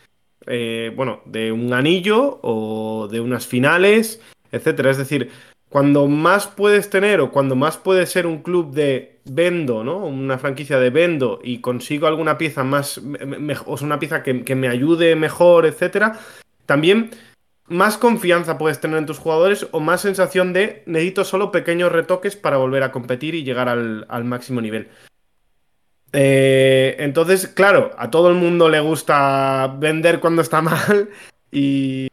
eh, bueno, de un anillo o de unas finales, etcétera. Es decir, cuando más puedes tener o cuando más puede ser un club de vendo, ¿no? Una franquicia de vendo y consigo alguna pieza más, o sea, una pieza que, me ayude mejor, etcétera, también más confianza puedes tener en tus jugadores o más sensación de necesito solo pequeños retoques para volver a competir y llegar al máximo nivel. Eh, entonces, claro, a todo el mundo le gusta vender cuando está mal y,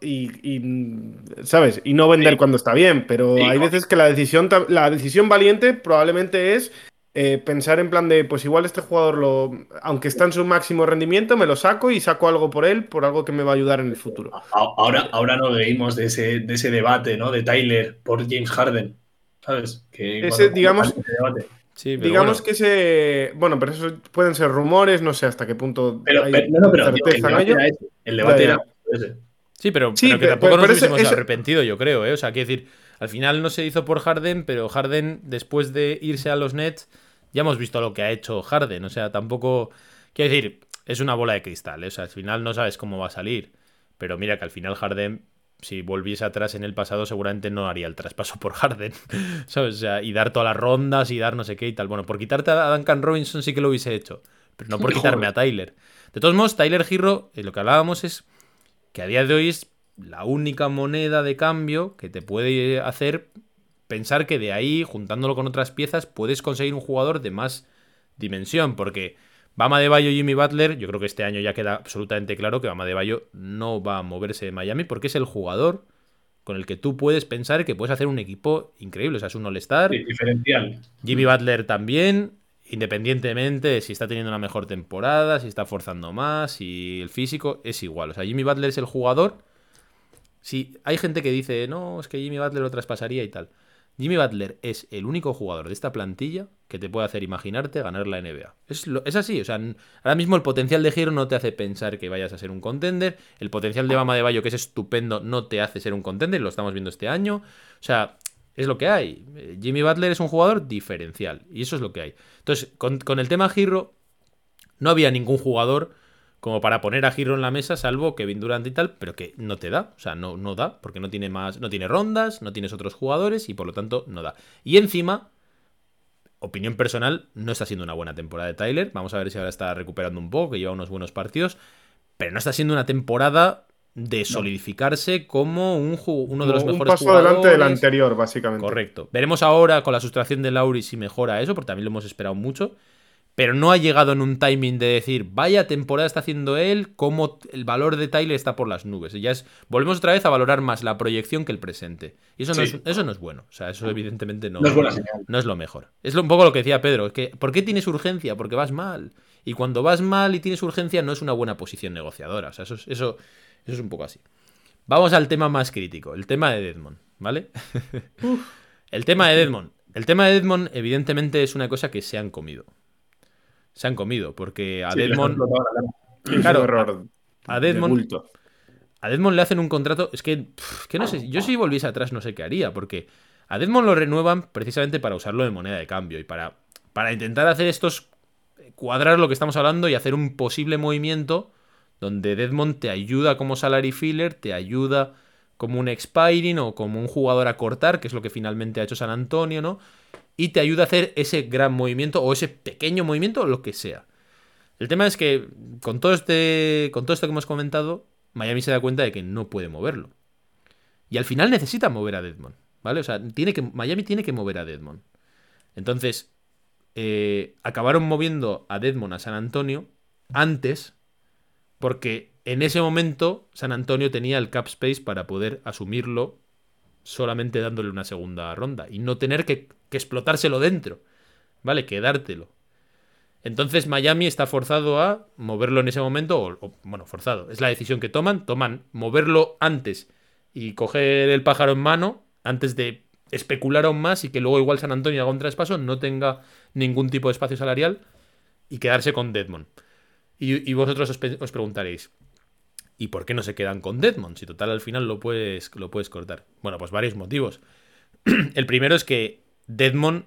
y- y, ¿sabes? Y no vender Sí. cuando está bien, pero Sí, hay veces que la decisión, la decisión valiente probablemente es eh, pensar en plan de, pues igual este jugador, lo, aunque está en su máximo rendimiento, me lo saco y saco algo por él, por algo que me va a ayudar en el futuro. Ahora, ahora nos reímos de ese, de ese debate, ¿no? De Tyler por James Harden. ¿Sabes? Que, Ese, digamos- ese debate. Sí, pero Digamos bueno, que ese. Bueno, pero eso pueden ser rumores, no sé hasta qué punto Pero, hay pero- no, no, pero el debate era ese. El debate Ya, ya. era ese. Sí, pero, Sí, pero que tampoco pero nos hubiésemos ese- arrepentido, yo creo, ¿eh? O sea, quiero decir, al final no se hizo por Harden, pero Harden, después de irse a los Nets, ya hemos visto lo que ha hecho Harden. O sea, tampoco. Quiero decir, es una bola de cristal, ¿eh? O sea, al final no sabes cómo va a salir. Pero mira que al final Harden, si volviese atrás en el pasado, seguramente no haría el traspaso por Harden. ¿Sabes? O sea, y dar todas las rondas y dar no sé qué y tal. Bueno, por quitarte a Duncan Robinson sí que lo hubiese hecho. Pero no por quitarme a Tyler. De todos modos, Tyler Hero, eh, lo que hablábamos es que a día de hoy es la única moneda de cambio que te puede hacer pensar que de ahí, juntándolo con otras piezas, puedes conseguir un jugador de más dimensión. Porque Bama de Bayo y Jimmy Butler, yo creo que este año ya queda absolutamente claro que Bama de Bayo no va a moverse de Miami porque es el jugador con el que tú puedes pensar que puedes hacer un equipo increíble. O sea, es un All-Star. Sí, diferencial. Jimmy Butler también, independientemente de si está teniendo una mejor temporada, si está forzando más, si el físico, es igual. O sea, Jimmy Butler es el jugador. Si hay gente que dice, no, es que Jimmy Butler lo traspasaría y tal. Jimmy Butler es el único jugador de esta plantilla que te puede hacer imaginarte ganar la NBA. Es, es así, o sea, ahora mismo el potencial de Giro no te hace pensar que vayas a ser un contender, el potencial de Bama de Bayo, que es estupendo, no te hace ser un contender, lo estamos viendo este año. O sea, es lo que hay. Jimmy Butler es un jugador diferencial y eso es lo que hay. Entonces, con, con el tema Giro, no había ningún jugador como para poner a Giro en la mesa, salvo Kevin Durant y tal, pero que no te da, o sea, no, no da, porque no tiene más, no tiene rondas, no tienes otros jugadores y por lo tanto no da. Y encima, opinión personal, no está siendo una buena temporada de Tyler. Vamos a ver si ahora está recuperando un poco, que lleva unos buenos partidos. Pero no está siendo una temporada de solidificarse como un uno de los un mejores paso jugadores. adelante del anterior, básicamente. Correcto. Veremos ahora con la sustracción de Lauri si mejora eso, porque también lo hemos esperado mucho. Pero no ha llegado en un timing de decir, vaya temporada está haciendo él, como el valor de Tyler está por las nubes. Y ya es, volvemos otra vez a valorar más la proyección que el presente. Y eso, no, es, eso no es bueno. O sea, eso evidentemente no, No es buena señal. no es lo mejor. Es lo- un poco lo que decía Pedro. Que, ¿por qué tienes urgencia? Porque vas mal. Y cuando vas mal y tienes urgencia, no es una buena posición negociadora. O sea, eso es, eso, eso es un poco así. Vamos al tema más crítico, el tema de Deadmond, ¿vale? el tema de Deadmond. El tema de Deadmond, evidentemente, es una cosa que se han comido. Se han comido, porque a Sí. Es Claro, error. a de Deadmond- bulto. A Deadmond le hacen un contrato. Es que, pff, que no sé. Yo si volviese atrás no sé qué haría. Porque a Deadmond lo renuevan precisamente para usarlo de moneda de cambio. Y para, para intentar hacer estos. Cuadrar lo que estamos hablando y hacer un posible movimiento donde Deadmond te ayuda como salary filler, te ayuda como un expiring o como un jugador a cortar, que es lo que finalmente ha hecho San Antonio, ¿no? Y te ayuda a hacer ese gran movimiento o ese pequeño movimiento lo que sea. El tema es que con todo este con todo esto que hemos comentado, Miami se da cuenta de que no puede moverlo. Y al final necesita mover a Deadmond, ¿vale? O sea, tiene que, Miami tiene que mover a Deadmond. Entonces, eh, acabaron moviendo a Deadmond a San Antonio antes, porque en ese momento San Antonio tenía el cap space para poder asumirlo solamente dándole una segunda ronda y no tener que, que explotárselo dentro, ¿vale? Quedártelo. Entonces Miami está forzado a moverlo en ese momento, o, bueno, forzado, es la decisión que toman, toman moverlo antes y coger el pájaro en mano antes de especular aún más y que luego igual San Antonio haga un traspaso, no tenga ningún tipo de espacio salarial y quedarse con Deadmond. Y, vosotros os preguntaréis, ¿y por qué no se quedan con Deadmond? Si total al final lo puedes, lo puedes cortar. Bueno, pues varios motivos. el primero es que Deadmond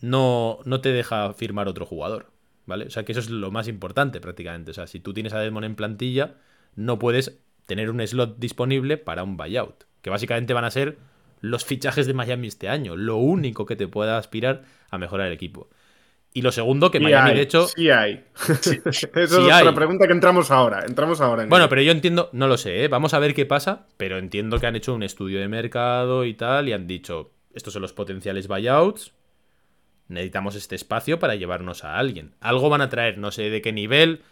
no, no te deja firmar otro jugador. ¿Vale? O sea que eso es lo más importante prácticamente. O sea, si tú tienes a Deadmond en plantilla, no puedes tener un slot disponible para un buyout. Que básicamente van a ser los fichajes de Miami este año. Lo único que te pueda aspirar a mejorar el equipo. Y lo segundo, que Sí Miami, hay, de hecho. Sí hay. Esa es otra hay. pregunta que entramos ahora. Entramos ahora. en Bueno, pero yo entiendo, no lo sé, ¿eh? vamos a ver qué pasa, pero entiendo que han hecho un estudio de mercado y tal, y han dicho, estos son los potenciales buyouts, necesitamos este espacio para llevarnos a alguien. Algo van a traer, no sé de qué nivel,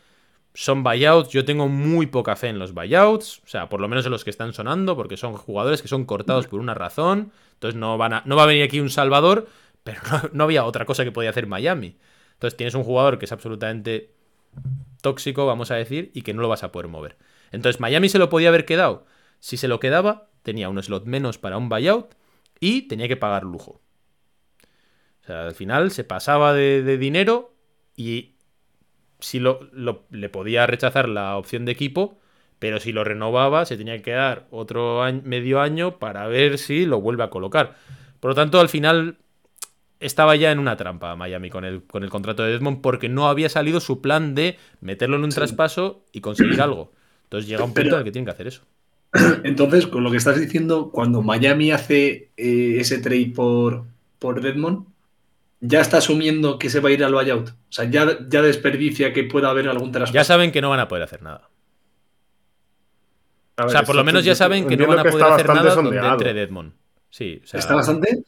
son buyouts, yo tengo muy poca fe en los buyouts, o sea, por lo menos en los que están sonando, porque son jugadores que son cortados por una razón, entonces no, van a, no va a venir aquí un salvador, pero no, había otra cosa que podía hacer Miami. Entonces tienes un jugador que es absolutamente tóxico, vamos a decir, y que no lo vas a poder mover. Entonces Miami se lo podía haber quedado. Si se lo quedaba, tenía un slot menos para un buyout y tenía que pagar lujo. O sea, al final se pasaba de, dinero y si lo, le podía rechazar la opción de equipo, pero si lo renovaba se tenía que dar otro medio año para ver si lo vuelve a colocar. Por lo tanto, al final estaba ya en una trampa Miami con el, con el contrato de Desmond porque no había salido su plan de meterlo en un traspaso y conseguir algo. Entonces llega un punto Pero- en el que tienen que hacer eso. Entonces, con lo que estás diciendo, cuando Miami hace eh, ese trade por, por Deadmond, ya está asumiendo que se va a ir al buyout. O sea, ya, ya desperdicia que pueda haber algún traspaso. Ya saben que no van a poder hacer nada. O sea, por lo menos ya saben que no van a poder hacer nada donde entre Deadmond. Sí, o sea, Está bastante.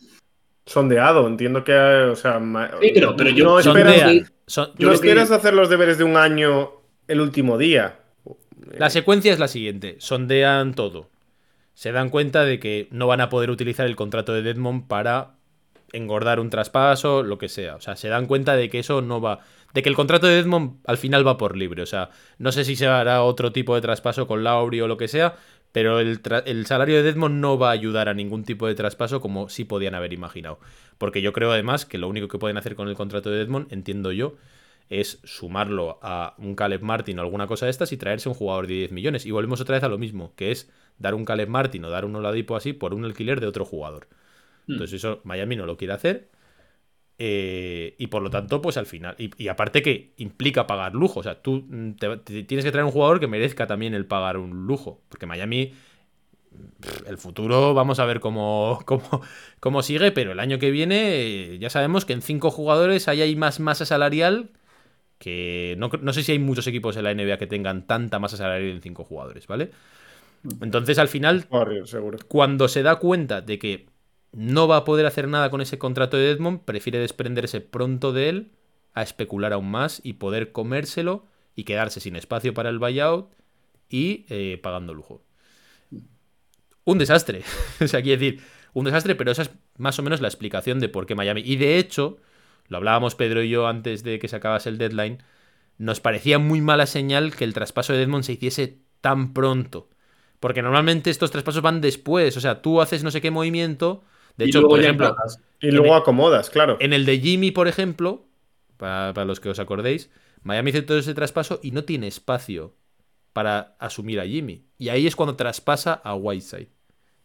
Sondeado, entiendo que. O sea, Sí, pero- pero yo- no esperas, sondean. Son- yo no que esperas hacer los deberes de un año el último día. la secuencia es la siguiente. Sondean todo. Se dan cuenta de que no van a poder utilizar el contrato de Deadmond para engordar un traspaso, lo que sea. O sea, se dan cuenta de que eso no va. De que el contrato de Edmond al final va por libre. O sea, no sé si se hará otro tipo de traspaso con Lauri o lo que sea, pero el, el salario de Edmond no va a ayudar a ningún tipo de traspaso como sí podían haber imaginado. Porque yo creo además que lo único que pueden hacer con el contrato de Edmond, entiendo yo, es sumarlo a un Caleb Martin o alguna cosa de estas y traerse un jugador de 10 millones. Y volvemos otra vez a lo mismo, que es dar un Caleb Martin o dar un Oladipo así por un alquiler de otro jugador. Entonces eso Miami no lo quiere hacer. Eh, y por lo tanto, pues al final. Y, y aparte que implica pagar lujo. O sea, tú mm, te- te tienes que traer un jugador que merezca también el pagar un lujo. Porque Miami el futuro vamos a ver cómo, cómo, cómo sigue, pero el año que viene eh, ya sabemos que en cinco jugadores ahí hay más masa salarial que no, no sé si hay muchos equipos en la NBA que tengan tanta masa salarial en cinco jugadores, ¿vale? Entonces al final, seguro. cuando se da cuenta de que no va a poder hacer nada con ese contrato de Edmond, prefiere desprenderse pronto de él a especular aún más y poder comérselo y quedarse sin espacio para el buyout y eh, pagando lujo. Un desastre. o sea, quiere decir, un desastre, pero esa es más o menos la explicación de por qué Miami. Y de hecho, lo hablábamos Pedro y yo antes de que se acabase el deadline, nos parecía muy mala señal que el traspaso de Edmond se hiciese tan pronto. Porque normalmente estos traspasos van después. O sea, tú haces no sé qué movimiento. De Y hecho, luego por ejemplo. Y luego acomodas, claro. en el de Jimmy, por ejemplo, para, para los que os acordéis, Miami hizo todo ese traspaso y no tiene espacio para asumir a Jimmy. Y ahí es cuando traspasa a Whiteside.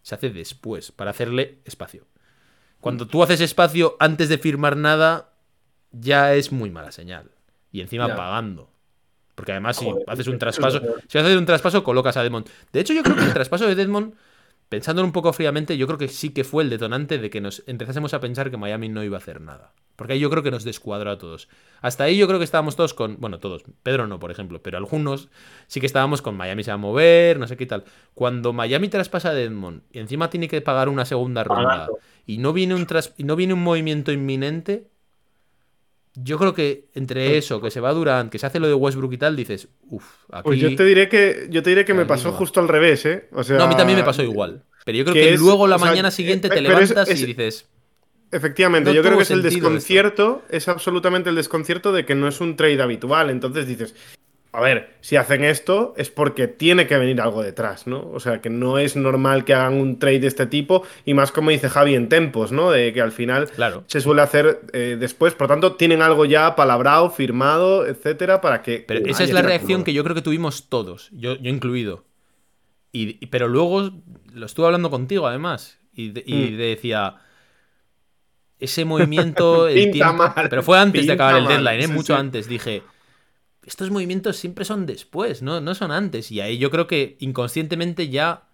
Se hace después, para hacerle espacio. Cuando tú haces espacio antes de firmar nada, ya es muy mala señal. Y encima Ya. pagando. Porque además, si Joder, haces un traspaso, si haces un traspaso, colocas a Edmond. De hecho, yo creo que el traspaso de Edmond, pensándolo un poco fríamente, yo creo que sí que fue el detonante de que nos empezásemos a pensar que Miami no iba a hacer nada. Porque ahí yo creo que nos descuadró a todos. Hasta ahí yo creo que estábamos todos con. Bueno, todos. Pedro no, por ejemplo, pero algunos sí que estábamos con Miami se va a mover, no sé qué tal. Cuando Miami traspasa a Edmond y encima tiene que pagar una segunda ronda y no viene un tras- y no viene un movimiento inminente, yo creo que entre eso, que se va Durant, que se hace lo de Westbrook y tal, dices, uff, aquí. Pues yo te diré que, yo te diré que me pasó va. justo al revés, ¿eh? O sea, No, a mí también me pasó igual. Pero yo creo que que, es- luego la sea, mañana eh, siguiente te pero es- levantas es- y dices. Efectivamente, No yo creo que es el desconcierto, es absolutamente el desconcierto de que no es un trade habitual. Entonces dices, a ver, si hacen esto es porque tiene que venir algo detrás, ¿no? O sea, que no es normal que hagan un trade de este tipo y más como dice Javi en tempos, ¿no? De que al final Claro. se suele hacer eh, después. Por tanto, tienen algo ya palabrado, firmado, etcétera, para que. Pero esa es la reacción que yo creo que tuvimos todos, yo, yo incluido. Y, y- pero luego lo estuve hablando contigo, además. Y, de- y Mm. decía. Ese movimiento. el Pinta tiempo- mal, pero fue antes de acabar el deadline, ¿eh? sí, mucho sí. antes. Dije. Estos movimientos siempre son después, ¿no? No son antes. Y ahí yo creo que inconscientemente ya.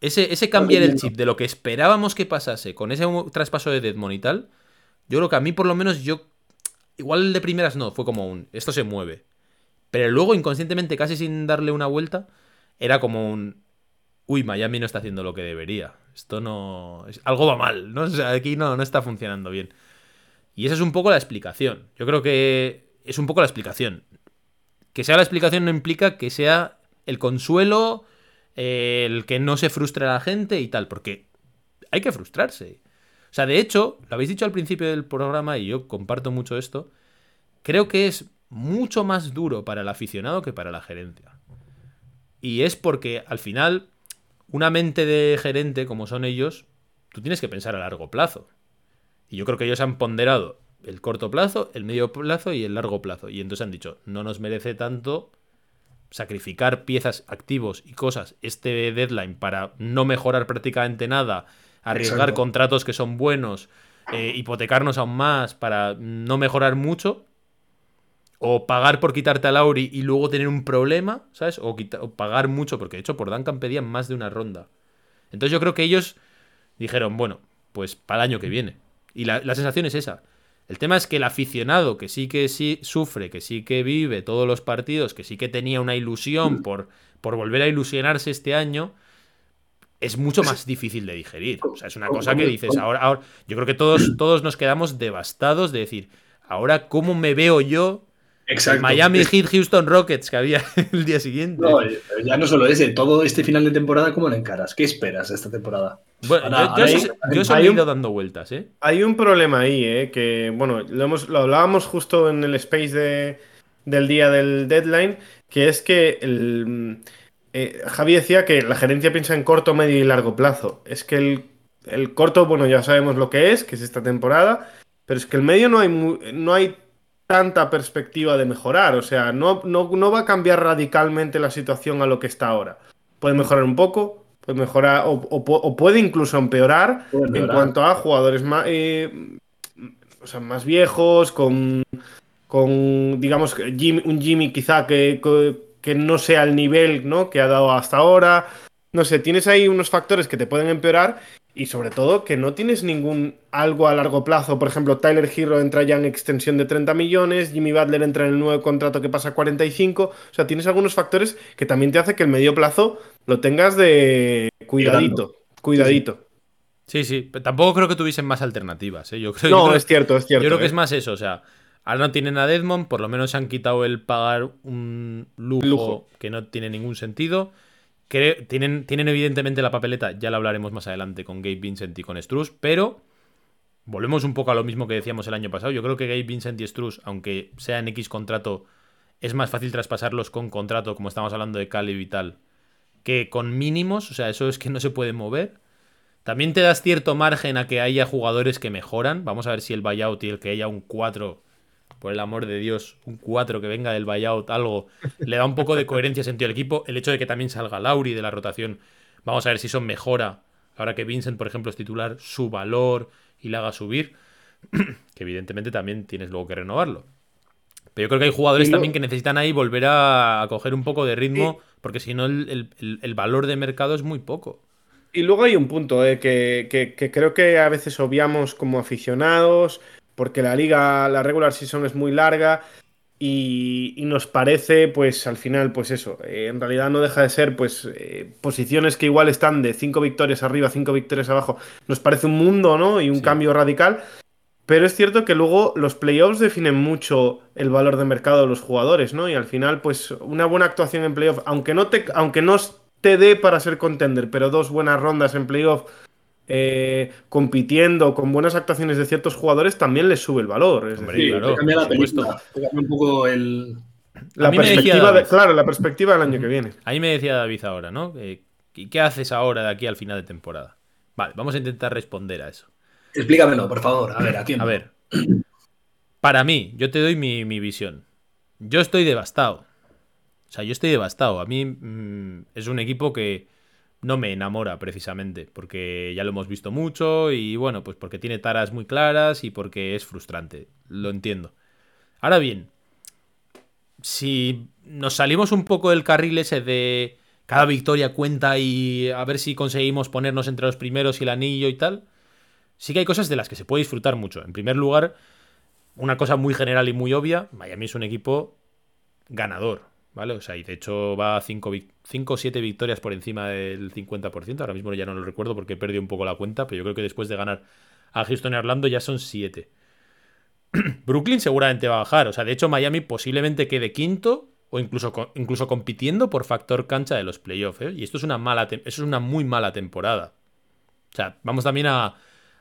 Ese, ese cambiar el chip de lo que esperábamos que pasase con ese traspaso de Deadmon y tal. Yo creo que a mí, por lo menos, yo. Igual el de primeras no, fue como un. Esto se mueve. Pero luego, inconscientemente, casi sin darle una vuelta, era como un. Uy, Miami no está haciendo lo que debería. Esto no. algo va mal, ¿no? O sea, aquí no, no está funcionando bien. Y esa es un poco la explicación. Yo creo que es un poco la explicación. Que sea la explicación no implica que sea el consuelo, eh, el que no se frustre a la gente y tal, porque hay que frustrarse. O sea, de hecho, lo habéis dicho al principio del programa y yo comparto mucho esto, creo que es mucho más duro para el aficionado que para la gerencia. Y es porque al final, una mente de gerente como son ellos, tú tienes que pensar a largo plazo. Y yo creo que ellos han ponderado el corto plazo, el medio plazo y el largo plazo. Y entonces han dicho, no nos merece tanto sacrificar piezas, activos y cosas este deadline para no mejorar prácticamente nada, arriesgar Exacto. contratos que son buenos, eh, hipotecarnos aún más para no mejorar mucho, o pagar por quitarte a Lauri y luego tener un problema, ¿sabes? O, quita- o pagar mucho, porque de hecho por Duncan pedían más de una ronda. Entonces yo creo que ellos dijeron, bueno, pues para el año que viene. Y la, la sensación es esa. El tema es que el aficionado, que sí que sí sufre, que sí que vive todos los partidos, que sí que tenía una ilusión por, por volver a ilusionarse este año, es mucho más difícil de digerir. O sea, es una cosa que dices, ahora, ahora yo creo que todos, todos nos quedamos devastados de decir, ahora, ¿cómo me veo yo? El Exacto. Miami Es- Heat Houston Rockets que había el día siguiente. No, eh, ya no solo ese, todo este final de temporada, ¿cómo lo encaras? ¿Qué esperas esta temporada? Bueno, Ahora- yo, yo hay- yo eso he ido dando vueltas, ¿eh? Hay un problema ahí, ¿eh? que bueno, lo, hemos, lo hablábamos justo en el space de, del día del deadline, que es que el, eh, Javi decía que la gerencia piensa en corto, medio y largo plazo. Es que el, el corto, bueno, ya sabemos lo que es, que es esta temporada, pero es que el medio no hay, mu- no hay tanta perspectiva de mejorar, o sea, no, no, no va a cambiar radicalmente la situación a lo que está ahora. Puede mejorar un poco, puede mejorar o, o pu- o puede incluso empeorar, Puede en cuanto a jugadores más, eh, o sea, más viejos, con, con digamos, que Jimmy- un Jimmy quizá que, que- que no sea el nivel ¿no? que ha dado hasta ahora. no sé, tienes ahí unos factores que te pueden empeorar y sobre todo que no tienes ningún algo a largo plazo. Por ejemplo, Tyler Hero entra ya en extensión de 30 millones, Jimmy Butler entra en el nuevo contrato que pasa a 45. O sea, tienes algunos factores que también te hace que el medio plazo lo tengas de cuidadito, cuidadito. Sí, sí, pero tampoco creo que tuviesen más alternativas. ¿eh? Yo creo, No, yo creo- es cierto, es cierto. Yo creo que ¿eh? es más eso, o sea, ahora no tienen a Deadmond, por lo menos se han quitado el pagar un lujo, Lujo. que no tiene ningún sentido. Tienen, tienen evidentemente la papeleta, ya lo hablaremos más adelante con Gabe Vincent y con Struz, pero volvemos un poco a lo mismo que decíamos el año pasado. Yo creo que Gabe Vincent y Struz, aunque sea en X contrato, es más fácil traspasarlos con contrato, como estamos hablando de Cali y tal, que con mínimos, o sea, eso es que no se puede mover. También te das cierto margen a que haya jugadores que mejoran. Vamos a ver si el buyout y el que haya un 4, por el amor de Dios, un 4 que venga del buyout, algo, le da un poco de coherencia y sentido al equipo. El hecho de que también salga Lauri de la rotación, vamos a ver si eso mejora. Ahora que Vincent, por ejemplo, es titular, su valor y le haga subir. que evidentemente también tienes luego que renovarlo. Pero yo creo que hay jugadores también que necesitan ahí volver a, coger un poco de ritmo, porque si no el- el valor de mercado es muy poco. Y luego hay un punto eh, que, que- que creo que a veces obviamos como aficionados, porque la liga, la regular season es muy larga y, y nos parece, pues al final, pues eso, eh, en realidad no deja de ser, pues, eh, posiciones que igual están de cinco victorias arriba, cinco victorias abajo, nos parece un mundo, ¿no? Y un Sí. cambio radical. Pero es cierto que luego los playoffs definen mucho el valor de mercado de los jugadores, ¿no? Y al final, pues, una buena actuación en playoff, aunque no te, aunque no te dé para ser contender, pero dos buenas rondas en playoff eh, compitiendo con buenas actuaciones de ciertos jugadores, también les sube el valor. Es Hombre, decir, Sí, claro, cambia la película. Cambia un poco el. la perspectiva, de, claro, la perspectiva del año que viene. Ahí me decía David ahora, ¿no? Eh, ¿Y qué haces ahora de aquí al final de temporada? Vale, vamos a intentar responder a eso. Explícamelo, por favor. A ver, a quién. A ver, para mí, yo te doy mi, mi visión. Yo estoy devastado. O sea, yo estoy devastado. A mí mm, es un equipo que no me enamora precisamente, porque ya lo hemos visto mucho y bueno, pues porque tiene taras muy claras y porque es frustrante. Lo entiendo. Ahora bien, si nos salimos un poco del carril ese de cada victoria cuenta y a ver si conseguimos ponernos entre los primeros y el anillo y tal, sí que hay cosas de las que se puede disfrutar mucho. En primer lugar, una cosa muy general y muy obvia, Miami es un equipo ganador, ¿vale? O sea, y de hecho va a 5 o 7 victorias por encima del 50%. Ahora mismo ya no lo recuerdo porque he perdido un poco la cuenta, pero yo creo que después de ganar a Houston y Orlando ya son 7. Brooklyn seguramente va a bajar. O sea, de hecho, Miami posiblemente quede quinto o incluso, incluso compitiendo por factor cancha de los playoffs. ¿eh? Y esto es una mala eso es una muy mala temporada. O sea, vamos también a,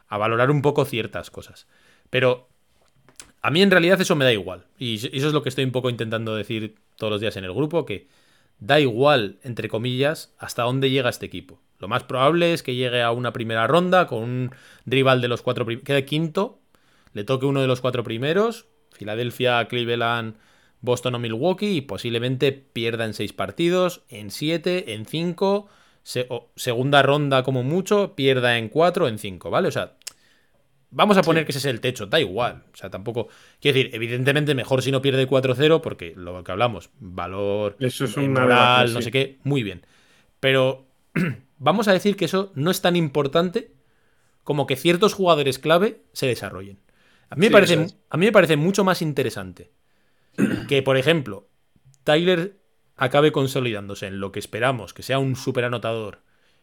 a valorar un poco ciertas cosas. Pero a mí en realidad eso me da igual. Y eso es lo que estoy un poco intentando decir todos los días en el grupo, que da igual, entre comillas, hasta dónde llega este equipo. Lo más probable es que llegue a una primera ronda con un rival de los cuatro primeros. Quede quinto, le toque uno de los cuatro primeros, Filadelfia, Cleveland, Boston o Milwaukee, y posiblemente pierda en seis partidos, en siete, en cinco, segunda ronda como mucho, pierda en cuatro, en cinco, ¿vale? O sea, vamos a poner que ese es el techo, da igual. O sea, tampoco. Quiero decir, evidentemente mejor si no pierde 4-0, porque lo que hablamos, valor, Eso es eh, moral, no sé qué, muy bien. Pero vamos a decir que eso no es tan importante como que ciertos jugadores clave se desarrollen. A mí me, Sí, parece, es. a mí me parece mucho más interesante que, por ejemplo, Tyler acabe consolidándose en lo que esperamos, que sea un super anotador,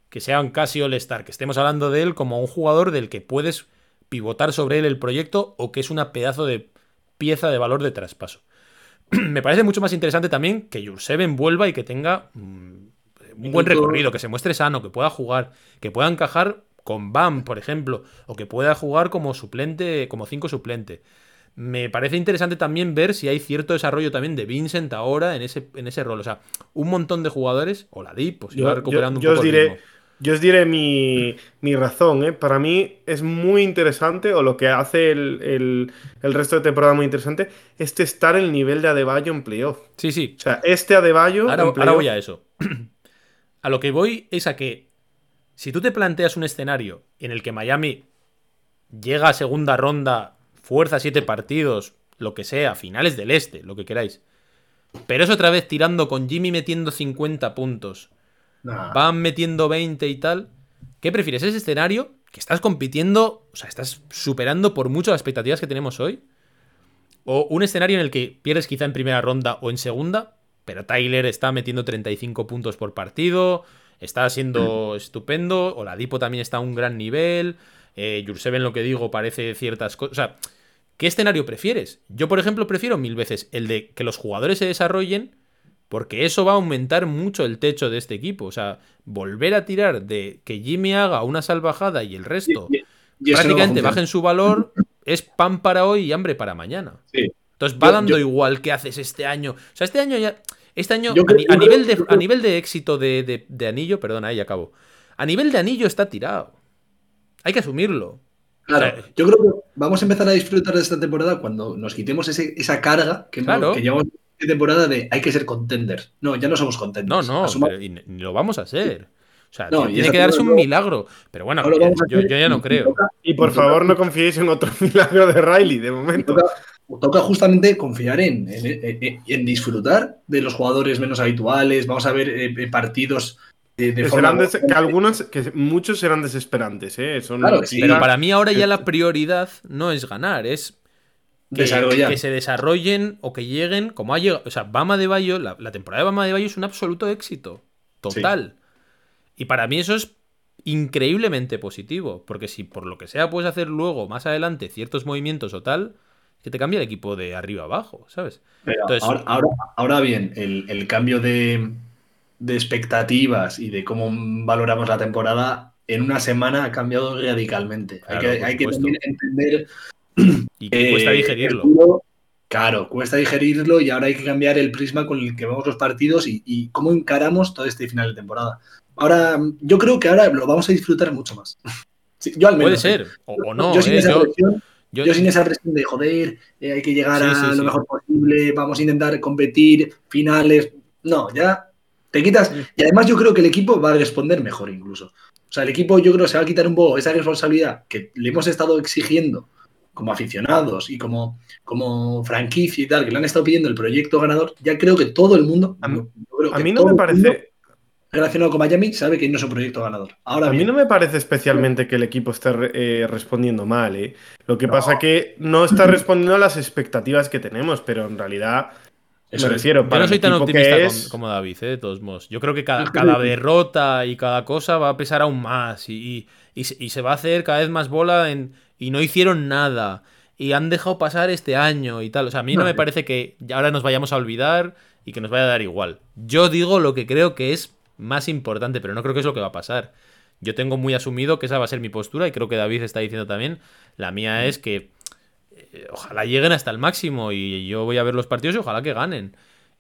que sea un casi all-star, que estemos hablando de él como un jugador del que puedes pivotar sobre él el proyecto o que es una pedazo de pieza de valor de traspaso. Me parece mucho más interesante también que Jurseven vuelva y que tenga mm, un buen recorrido, que se muestre sano, que pueda jugar, que pueda encajar con Bam, por ejemplo, o que pueda jugar como suplente, como 5 suplente. Me parece interesante también ver si hay cierto desarrollo también de Vincent ahora en ese, en ese rol. O sea, un montón de jugadores, o la Dip, pues iba Yo, recuperando yo- yo un os poco el diré, ritmo. Yo os diré mi, mi razón. ¿eh? Para mí es muy interesante, o lo que hace el, el- el resto de temporada muy interesante, es testar el nivel de Adebayo en playoff. Sí, sí, O sea, este Adebayo Ahora, en ahora voy a eso. A lo que voy es a que si tú te planteas un escenario en el que Miami llega a segunda ronda, fuerza siete partidos, lo que sea, finales del este, lo que queráis, pero es otra vez tirando con Jimmy metiendo 50 puntos, Nah. van metiendo 20 y tal. ¿Qué prefieres? ¿Ese escenario que estás compitiendo, o sea, estás superando por mucho las expectativas que tenemos hoy? ¿O un escenario en el que pierdes quizá en primera ronda o en segunda, pero Tyler está metiendo 35 puntos por partido, está siendo estupendo, o la Dipo también está a un gran nivel, eh, Jurseven, lo que digo, parece ciertas cosas... O sea, ¿qué escenario prefieres? Yo, por ejemplo, prefiero mil veces el de que los jugadores se desarrollen porque eso va a aumentar mucho el techo de este equipo. O sea, volver a tirar de que Jimmy haga una salvajada y el resto Y- y- y eso no va a prácticamente bajen su valor, es pan para hoy y hambre para mañana. Sí. Entonces va Yo- dando yo- igual qué haces este año. O sea, este año ya. Este año, Yo a, nivel de, a nivel de éxito de, de- de anillo, perdona, ahí acabo. A nivel de anillo está tirado. Hay que asumirlo. Claro, yo creo que vamos a empezar a disfrutar de esta temporada cuando nos quitemos ese- esa carga que, Claro. que llevamos temporada de hay que ser contenders. No, ya no somos contenders. No, no, pero y lo vamos a hacer. O sea, No, tiene que darse un milagro. Pero bueno, no yo, ya no creo. Y por favor, no confiéis en otro milagro de Riley, de momento. toca, toca justamente confiar en, en- en- en disfrutar de los jugadores menos habituales. Vamos a ver eh, eh, partidos de, de Que, forma. serán des- que algunos, que muchos serán desesperantes, ¿eh? Son Claro que sí. Pero para mí ahora ya la prioridad no es ganar, es que, se desarrollen o que lleguen como ha llegado. O sea, Bama de Bayo, la, la temporada de Bama de Bayo es un absoluto éxito. Total. Y para mí eso es increíblemente positivo. Porque si por lo que sea puedes hacer luego, más adelante, ciertos movimientos o tal, que te cambia el equipo de arriba abajo, ¿sabes? Pero Entonces- ahora, ahora, ahora bien, el, el cambio de, de expectativas y de cómo valoramos la temporada en una semana ha cambiado radicalmente. Claro, hay que, por hay que supuesto. también entender Y que cuesta el digerirlo. Claro, cuesta digerirlo y ahora hay que cambiar el prisma con el que vemos los partidos y, y cómo encaramos todo este final de temporada. Ahora, yo creo que ahora lo vamos a disfrutar mucho más. Sí, yo al menos. Puede ¿eh? ser. O, o no. yo sin ¿eh? esa Yo- presión, yo- yo sin esa presión de joder, eh, hay que llegar Sí, a sí, lo mejor posible, vamos a intentar competir, finales. No, ya te quitas. Y además yo creo que el equipo va a responder mejor incluso. O sea, el equipo yo creo que se va a quitar un poco esa responsabilidad que le hemos estado exigiendo como aficionados y como, como franquicia y tal, que le han estado pidiendo el proyecto ganador. Ya creo que todo el mundo, A mí- A no todo me parece. relacionado con Miami sabe que no es un proyecto ganador. Ahora A mí no me parece especialmente que el equipo esté eh, respondiendo mal, ¿eh? Lo que pasa que no está respondiendo a las expectativas que tenemos, pero en realidad eso me es. refiero Yo para no soy tan optimista con- como David, ¿eh? de todos modos. Yo creo que cada, cada derrota y cada cosa va a pesar aún más. Y, y- y se- y se va a hacer cada vez más bola en, y no hicieron nada. Y han dejado pasar este año y tal. O sea, a mí no, No, me parece que ahora nos vayamos a olvidar y que nos vaya a dar igual. Yo digo lo que creo que es más importante, pero no creo que es lo que va a pasar. Yo tengo muy asumido que esa va a ser mi postura y creo que David está diciendo también. La mía es que eh, ojalá lleguen hasta el máximo y yo voy a ver los partidos y ojalá que ganen.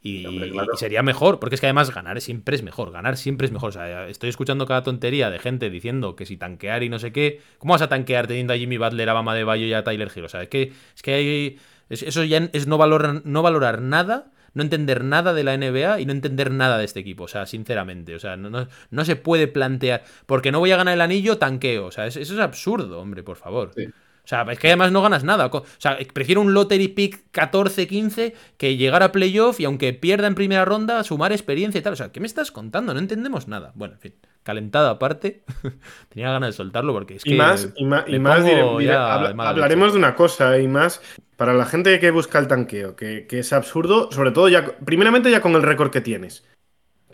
Y, Hombre, claro. y sería mejor, porque es que además ganar siempre es mejor, ganar siempre es mejor. O sea, estoy escuchando cada tontería de gente diciendo que si tanquear y no sé qué. ¿Cómo vas a tanquear teniendo a Jimmy Butler, a Bama de Bayo y a Tyler Hill? O sea, es que, es que hay, es- eso ya es no valorar, no valorar nada, no entender nada de la NBA y no entender nada de este equipo. O sea, sinceramente. O sea, no, no, no se puede plantear, porque no voy a ganar el anillo, tanqueo. O sea, es- eso es absurdo, hombre, por favor. Sí. O sea, es que además no ganas nada. O sea, prefiero un lottery pick 14-15 que llegar a playoff y aunque pierda en primera ronda, sumar experiencia y tal. O sea, ¿qué me estás contando? No entendemos nada. Bueno, en fin, calentada aparte. Tenía ganas de soltarlo porque es que. y más, y más, y más habla- de hablaremos leche. de una cosa, y más para la gente que busca el tanqueo, que, que es absurdo, sobre todo ya, primeramente ya con el récord que tienes.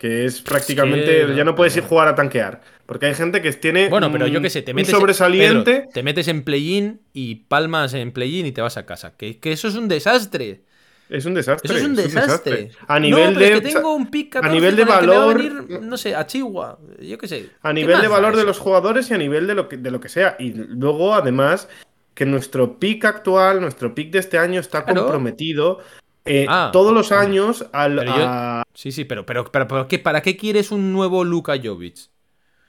Que es prácticamente, ya no puedes ir jugar a tanquear. Porque hay gente que tiene Bueno, pero yo qué sé, te metes. sobresaliente. Pedro, te metes en play-in y palmas en play-in y te vas a casa. Que, que eso es un desastre. Es un desastre. Eso es un desastre. A nivel no, pero de. es que tengo un pick 14 nivel de con el que me va a valor- venir, no sé, a Chihuahua. Yo qué sé. A ¿Qué nivel de valor de los jugadores y a nivel de lo que, de lo que sea. Y luego, además, que nuestro pick actual, nuestro pick de este año está Claro. comprometido eh, Ah. todos los años al, Pero yo- a- Sí, sí, pero, pero, pero, pero ¿qué, ¿para qué quieres un nuevo Luka Jovic?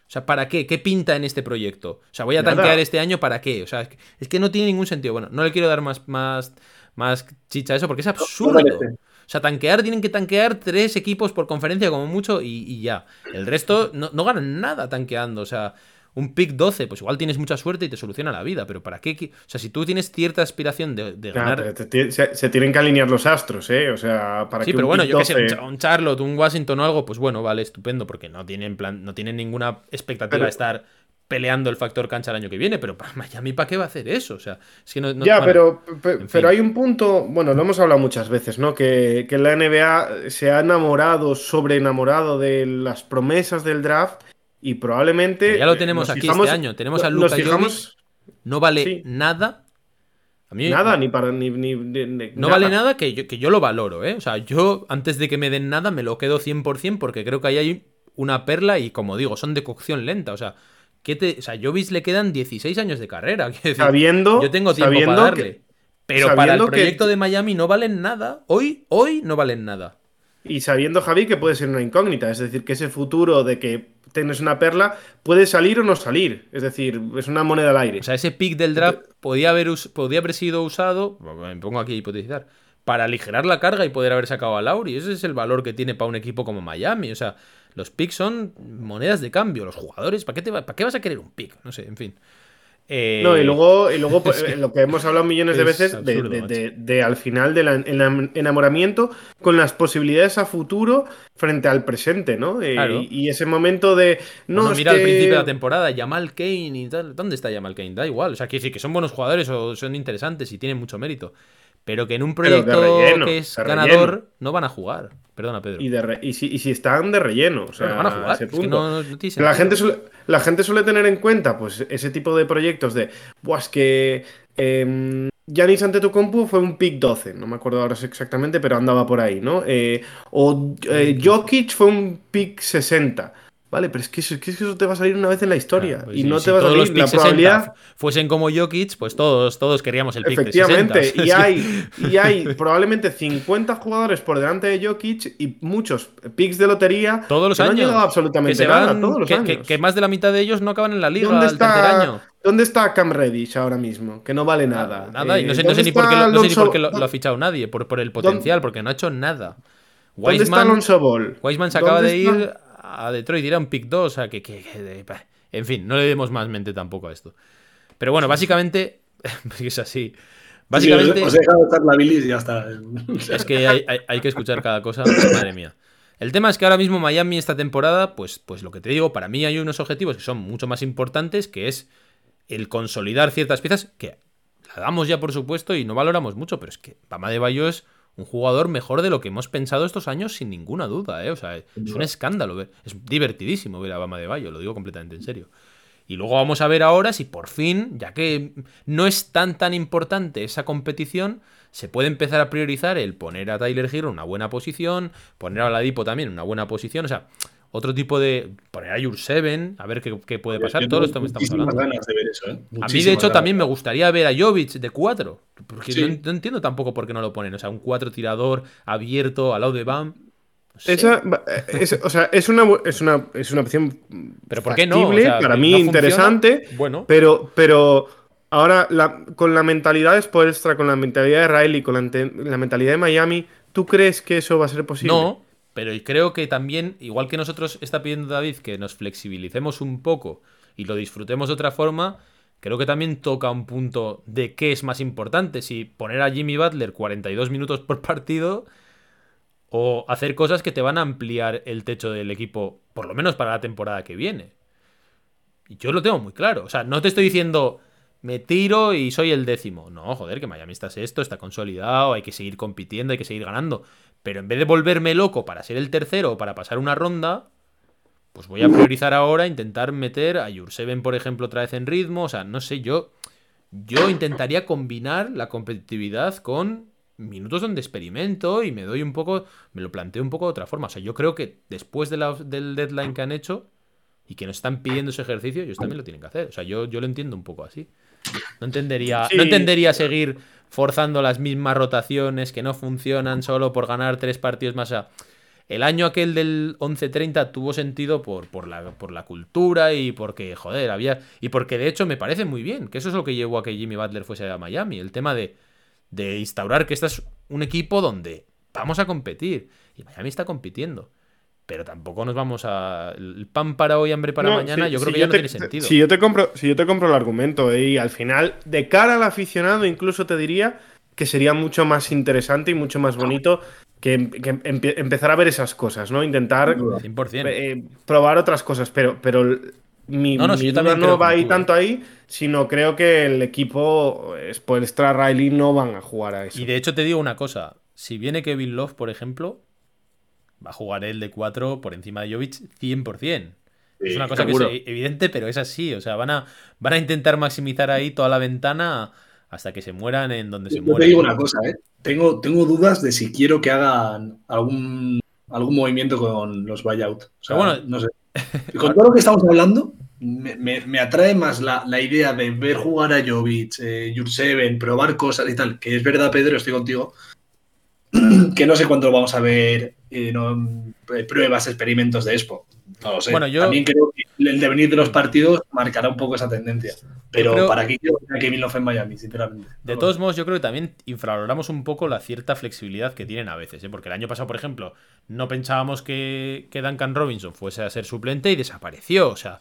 O sea, ¿para qué? ¿Qué pinta en este proyecto? O sea, voy a Nada. tanquear este año, ¿para qué? O sea, es que, es que no tiene ningún sentido. Bueno, no le quiero dar más, más, más chicha a eso porque es absurdo. O sea, tanquear, tienen que tanquear tres equipos por conferencia como mucho y, y ya. El resto no, no ganan nada tanqueando. O sea, un pick 12, pues igual tienes mucha suerte y te soluciona la vida, pero ¿para qué? O sea, si tú tienes cierta aspiración de, de ganar... te- te- se, se tienen que alinear los astros, ¿eh? O sea, para Sí, que pero un bueno, pick yo qué sé, un 12 Cha- un Charlotte, un Washington o algo, pues bueno, vale, estupendo, porque no tienen plan, no tienen ninguna expectativa Pero- de estar peleando el factor cancha el año que viene, pero para Miami, ¿para qué va a hacer eso? O sea, es que no, no- Ya, bueno, pero, pe- en fin. pero hay un punto, bueno, lo hemos hablado muchas veces, ¿no? Que, que la NBA se ha enamorado, sobre enamorado de las promesas del draft y probablemente. Pero ya lo eh, tenemos aquí fijamos- este año. Tenemos a Luka fijamos no vale Sí. nada. A mí nada, ni para. Ni, ni- ni- ni- no vale nada que yo, que yo lo valoro, ¿eh? O sea, yo antes de que me den nada me lo quedo 100% porque creo que ahí hay una perla y como digo, son de cocción lenta. O sea, ¿qué te, o sea Jovis le quedan 16 años de carrera. decir, Sabiendo. yo tengo tiempo sabiendo para darle. que- pero para el que- proyecto de Miami no valen nada. Hoy, hoy no valen nada. Y sabiendo, Javi, que puede ser una incógnita. Es decir, que ese futuro de que tienes una perla puede salir o no salir. Es decir, es una moneda al aire. O sea, ese pick del draft podía haber, podía haber sido usado, me pongo aquí a hipotetizar, para aligerar la carga y poder haber sacado a Lauri. Ese es el valor que tiene para un equipo como Miami. O sea, los picks son monedas de cambio. Los jugadores, ¿para qué, te va- ¿para qué vas a querer un pick? No sé, en fin. Eh, No, y luego, y luego pues, es que lo que hemos hablado millones de es veces, de, absurdo, de- macho. de- de al final del en- enam- enamoramiento con las posibilidades a futuro frente al presente, ¿no? Eh, Claro. y, y ese momento de. No, mira al que- principio de la temporada, Jamal Kane y tal. ¿Dónde está Jamal Kane? Da igual. O sea, quiere decir que son buenos jugadores o son interesantes y tienen mucho mérito. Pero que en un proyecto relleno, que es ganador relleno. no van a jugar. Perdona, Pedro. Y, de re- y si, y si están de relleno, o sea, no van a jugar. ese Es que punto. no- no tiene la, gente suele, la gente suele tener en cuenta pues ese tipo de proyectos de, Buah, es que eh, Giannis Antetokounmpo fue un pick 12, no me acuerdo ahora exactamente, pero andaba por ahí, ¿no? Eh, o eh, Jokic fue un pick 60. Vale, pero es que, eso, que eso te va a salir una vez en la historia. Pues y sí, no si te va a todos los salir la picks 60 probabilidad. fuesen como Jokic, pues todos, todos queríamos el pick Efectivamente, de 60. y hay, y hay probablemente 50 jugadores por delante de Jokic y muchos picks de lotería Todos los que no han años. llegado que absolutamente nada, van, todos los que, años. que- que más de la mitad de ellos no acaban en la liga ¿Dónde al tercer está, año. ¿Dónde está Cam Reddish ahora mismo? Que no vale nada. Nada, y Eh, no sé, no sé ¿dónde ni por qué, está lo, no sé ni por Alonso- qué lo, lo ha fichado nadie, por, por el potencial, porque no ha hecho nada. ¿Dónde está Wiseman, Alonso Ball? Wiseman se acaba ¿Dónde de está- ir a Detroit, era un pick 2, o sea, que... que- que en fin, no le demos más mente tampoco a esto. Pero bueno, básicamente, es así. Básicamente... Os he dejado echar la bilis y ya está. Es que hay, hay- hay que escuchar cada cosa, madre mía. El tema es que ahora mismo Miami esta temporada, pues, pues lo que te digo, para mí hay unos objetivos que son mucho más importantes, que es el consolidar ciertas piezas, que la damos ya por supuesto y no valoramos mucho, pero es que Bama de Bayo es un jugador mejor de lo que hemos pensado estos años sin ninguna duda, ¿eh? O sea, es un escándalo, ver- es divertidísimo ver a Bama de Bayo, lo digo completamente en serio. Y luego vamos a ver ahora si por fin, ya que no es tan tan importante esa competición, se puede empezar a priorizar el poner a Tyler Hero en una buena posición, poner a Ladipo también en una buena posición, o sea, otro tipo de... poner a Jurseven, a ver qué, qué puede pasar, Yo todo tengo esto me estamos hablando. ganas de ver eso, ¿eh? A mí, de hecho, ganas. también me gustaría ver a Jovic de 4. Porque Sí. no, no entiendo tampoco por qué no lo ponen. O sea, un 4 tirador abierto al lado de Bam. No sé. Esa, eh, es, o sea, es una, bu- es una, es una opción Pero ¿por qué no? O factible, sea, para no mí funciona. interesante, Bueno, pero, pero ahora la- con la mentalidad de Spoelstra, con la mentalidad de Riley, con la, la mentalidad de Miami, ¿tú crees que eso va a ser posible? no. Pero creo que también, igual que nosotros está pidiendo David que nos flexibilicemos un poco y lo disfrutemos de otra forma, creo que también toca un punto de qué es más importante. Si poner a Jimmy Butler 42 minutos por partido o hacer cosas que te van a ampliar el techo del equipo, por lo menos para la temporada que viene. Y yo lo tengo muy claro. O sea, no te estoy diciendo me tiro y soy el décimo. No, joder, que Miami está sexto, está consolidado, hay que seguir compitiendo, hay que seguir ganando. Pero en vez de volverme loco para ser el tercero o para pasar una ronda, pues voy a priorizar ahora intentar meter a Jurseven, por ejemplo, otra vez en ritmo. O sea, no sé, yo. Yo intentaría combinar la competitividad con minutos donde experimento y me doy un poco. Me lo planteo un poco de otra forma. O sea, yo creo que después de la- del deadline que han hecho y que nos están pidiendo ese ejercicio, ellos también lo tienen que hacer. O sea, yo, yo lo entiendo un poco así. No entendería, Sí. no entendería seguir forzando las mismas rotaciones que no funcionan solo por ganar tres partidos más. Sea, el año aquel del 11-30 tuvo sentido por, por, la, por la cultura y porque, joder, había. Y porque de hecho me parece muy bien, que eso es lo que llevó a que Jimmy Butler fuese a Miami. El tema de, de instaurar que este es un equipo donde vamos a competir. Y Miami está compitiendo. Pero tampoco nos vamos a. El pan para hoy, hambre para No, mañana, si- yo creo si que ya no tiene sentido. Si yo, te compro, si yo te compro el argumento eh, y al final, de cara al aficionado, incluso te diría que sería mucho más interesante y mucho más bonito que, que empe- empezar a ver esas cosas, ¿no? Intentar 100%. eh, probar otras cosas, pero, pero mi, No, no, mi yo duda también no va ahí tanto ahí, sino creo que el equipo, Spoelstra, Riley, no van a jugar a eso. Y de hecho te digo una cosa, si viene Kevin Love, por ejemplo, va a jugar él de 4 por encima de Jovic 100%. es Sí, una cosa seguro. que es evidente, pero es así. O sea, van a, van a intentar maximizar ahí toda la ventana hasta que se mueran en donde se Yo te mueran. digo una cosa, ¿eh? Tengo, tengo dudas de si quiero que hagan algún, algún movimiento con los buyout. O sea, bueno- no sé. Con todo lo que estamos hablando, me, me- me atrae más la, la idea de ver jugar a Jovic, eh, Jurseven, probar cosas y tal. Que es verdad, Pedro, estoy contigo. Que no sé cuánto vamos a ver eh, no, eh, pruebas, experimentos de Expo. No lo sé. Bueno, yo- También creo que el devenir de los partidos marcará un poco esa tendencia. Pero creo- para qué quiero que Kevin en Miami, sinceramente. De No todos modos, yo creo que también infravaloramos un poco la cierta flexibilidad que tienen a veces, ¿eh? porque el año pasado, por ejemplo, no pensábamos que, que Duncan Robinson fuese a ser suplente y desapareció. O sea,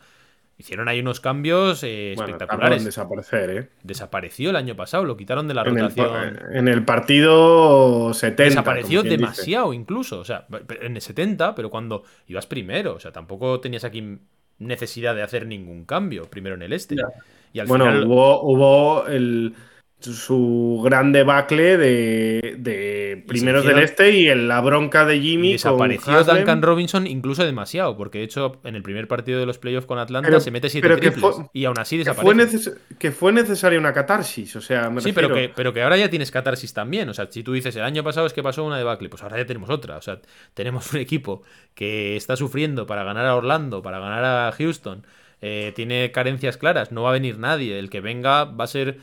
hicieron ahí unos cambios eh, Bueno, espectaculares. en desaparecer, ¿eh? Desapareció el año pasado, lo quitaron de la En el, rotación. en el partido 70. Desapareció dice. demasiado incluso, o sea, en el 70, pero cuando ibas primero, o sea, tampoco tenías aquí necesidad de hacer ningún cambio, primero en el este. Ya. Y al Bueno, final, hubo, hubo el, su gran debacle de, de primeros del este y en la bronca de y Jimmy. desapareció con. Duncan Robinson incluso demasiado, porque de hecho en el primer partido de los playoffs con Atlanta Pero- se mete siete pero que triples fue- y aún así Que desaparece. fue, que fue necesaria una catarsis, o sea, me Sí, pero que, pero que ahora ya tienes catarsis también. O sea, si tú dices el año pasado es que pasó una debacle, pues ahora ya tenemos otra. O sea, tenemos un equipo que está sufriendo para ganar a Orlando, para ganar a Houston. eh, tiene carencias claras, no va a venir nadie. El que venga va a ser.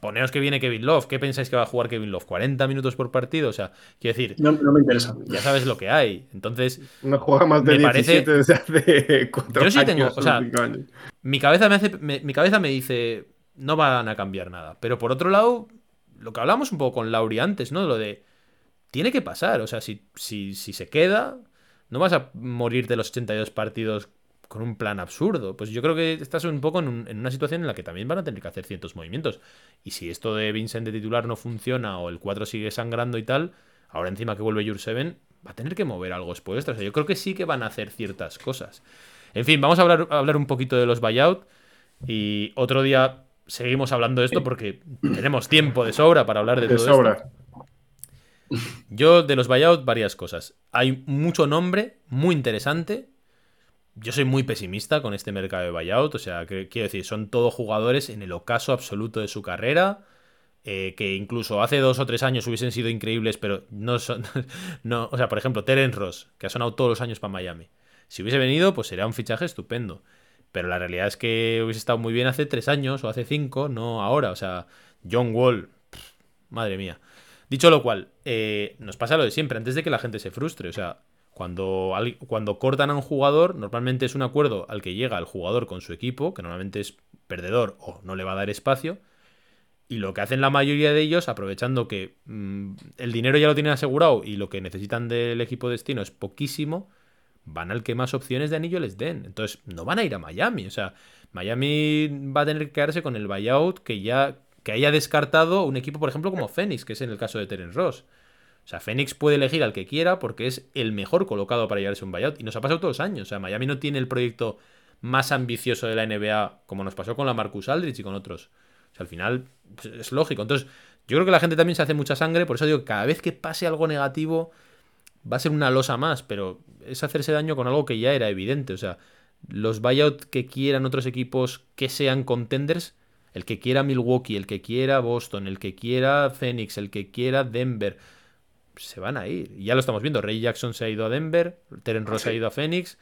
Poneos que viene Kevin Love. ¿Qué pensáis que va a jugar Kevin Love? ¿40 minutos por partido? O sea, quiero decir, No, no me interesa. ya sabes lo que hay. Entonces, no juega más de me parece- 17 desde hace 4 Yo sí años. tengo, o sea, 5 años. mi cabeza me hace me- mi cabeza me dice no van a cambiar nada pero por otro lado lo que hablamos un poco con Lauri antes no lo de tiene que pasar o sea si, si, si se queda no vas a morir de los 82 partidos con un plan absurdo pues yo creo que estás un poco en, un- en una situación en la que también van a tener que hacer ciertos movimientos y si esto de Vincent de titular no funciona o el 4 sigue sangrando y tal ahora encima que vuelve Jurseven va a tener que mover algo después o sea yo creo que sí que van a hacer ciertas cosas en fin, vamos a hablar, a hablar un poquito de los buyout. Y otro día seguimos hablando de esto porque tenemos tiempo de sobra para hablar de, De todo sobra. esto. Yo, de los buyout, varias cosas. Hay mucho nombre, muy interesante. Yo soy muy pesimista con este mercado de buyout. O sea, que, quiero decir, son todos jugadores en el ocaso absoluto de su carrera. eh, que incluso hace dos o tres años hubiesen sido increíbles, pero no son. No, o sea, por ejemplo, Terence Ross, que ha sonado todos los años para Miami. Si hubiese venido, pues sería un fichaje estupendo. Pero la realidad es que hubiese estado muy bien hace tres años o hace cinco, no ahora. O sea, John Wall, madre mía. Dicho lo cual, eh, nos pasa lo de siempre, antes de que la gente se frustre. O sea, cuando, cuando cortan a un jugador, normalmente es un acuerdo al que llega el jugador con su equipo, que normalmente es perdedor o no le va a dar espacio. Y lo que hacen la mayoría de ellos, aprovechando que mm, el dinero ya lo tienen asegurado y lo que necesitan del equipo destino es poquísimo, van al que más opciones de anillo les den. Entonces, no van a ir a Miami. O sea, Miami va a tener que quedarse con el buyout que ya que haya descartado un equipo, por ejemplo, como Phoenix, que es en el caso de Terence Ross. Sea, Phoenix puede elegir al que quiera porque es el mejor colocado para llevarse un buyout. Y nos ha pasado todos los años. O sea, Miami no tiene el proyecto más ambicioso de la NBA, como nos pasó con la Marcus Aldrich y con otros. O sea, al final pues, es lógico. Entonces, yo creo que la gente también se hace mucha sangre. Por eso digo, cada vez que pase algo negativo, va a ser una losa más, pero es hacerse daño con algo que ya era evidente. O sea, los buyout que quieran otros equipos que sean contenders, el que quiera Milwaukee, el que quiera Boston, el que quiera Phoenix, el que quiera Denver, se van a ir. Y ya lo estamos viendo. Ray Jackson se ha ido a Denver, Terence Ross se ha ido a Phoenix,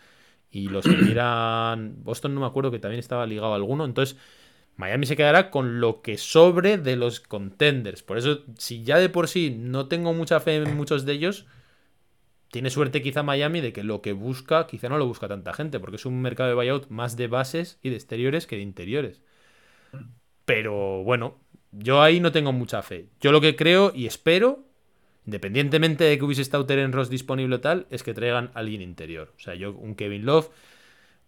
y los que quieran Boston no me acuerdo que también estaba ligado a alguno. Entonces, Miami se quedará con lo que sobre de los contenders. Por eso, si ya de por sí no tengo mucha fe en muchos de ellos, tiene suerte quizá Miami de que lo que busca quizá no lo busca tanta gente, porque es un mercado de buyout más de bases y de exteriores que de interiores. Pero bueno, yo ahí no tengo mucha fe. Yo lo que creo y espero, independientemente de que hubiese estado Teren Ross disponible o tal, es que traigan a alguien interior. O sea, yo, un Kevin Love,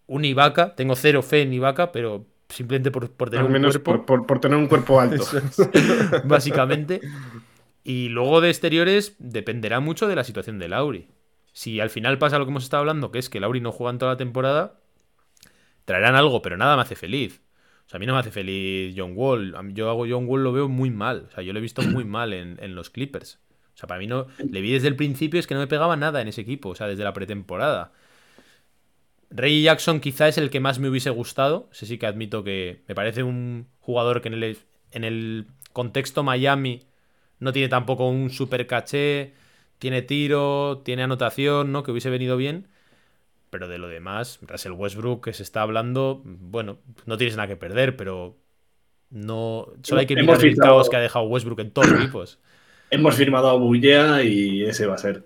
un Ibaka, tengo cero fe en Ibaka, pero simplemente por, por tener Al un cuerpo. por, por- por tener un cuerpo alto. Es, básicamente. Y luego de exteriores dependerá mucho de la situación de Lauri. Si al final pasa lo que hemos estado hablando, que es que Lauri no juega en toda la temporada, traerán algo, pero nada me hace feliz. O sea, a mí no me hace feliz John Wall. Yo hago John Wall lo veo muy mal. O sea, yo lo he visto muy mal en, en los Clippers. O sea, para mí no. Le vi desde el principio, es que no me pegaba nada en ese equipo. O sea, desde la pretemporada. Ray Jackson quizá es el que más me hubiese gustado. Ese sí que admito que me parece un jugador que en el, en el contexto Miami no tiene tampoco un super caché. Tiene tiro, tiene anotación, ¿no? Que hubiese venido bien. Pero de lo demás, Russell Westbrook, que se está hablando, bueno, no tienes nada que perder, pero no. Solo hay que mirar el fichado- caos que ha dejado Westbrook en todos los equipos. Hemos firmado a Bullea y ese va a ser.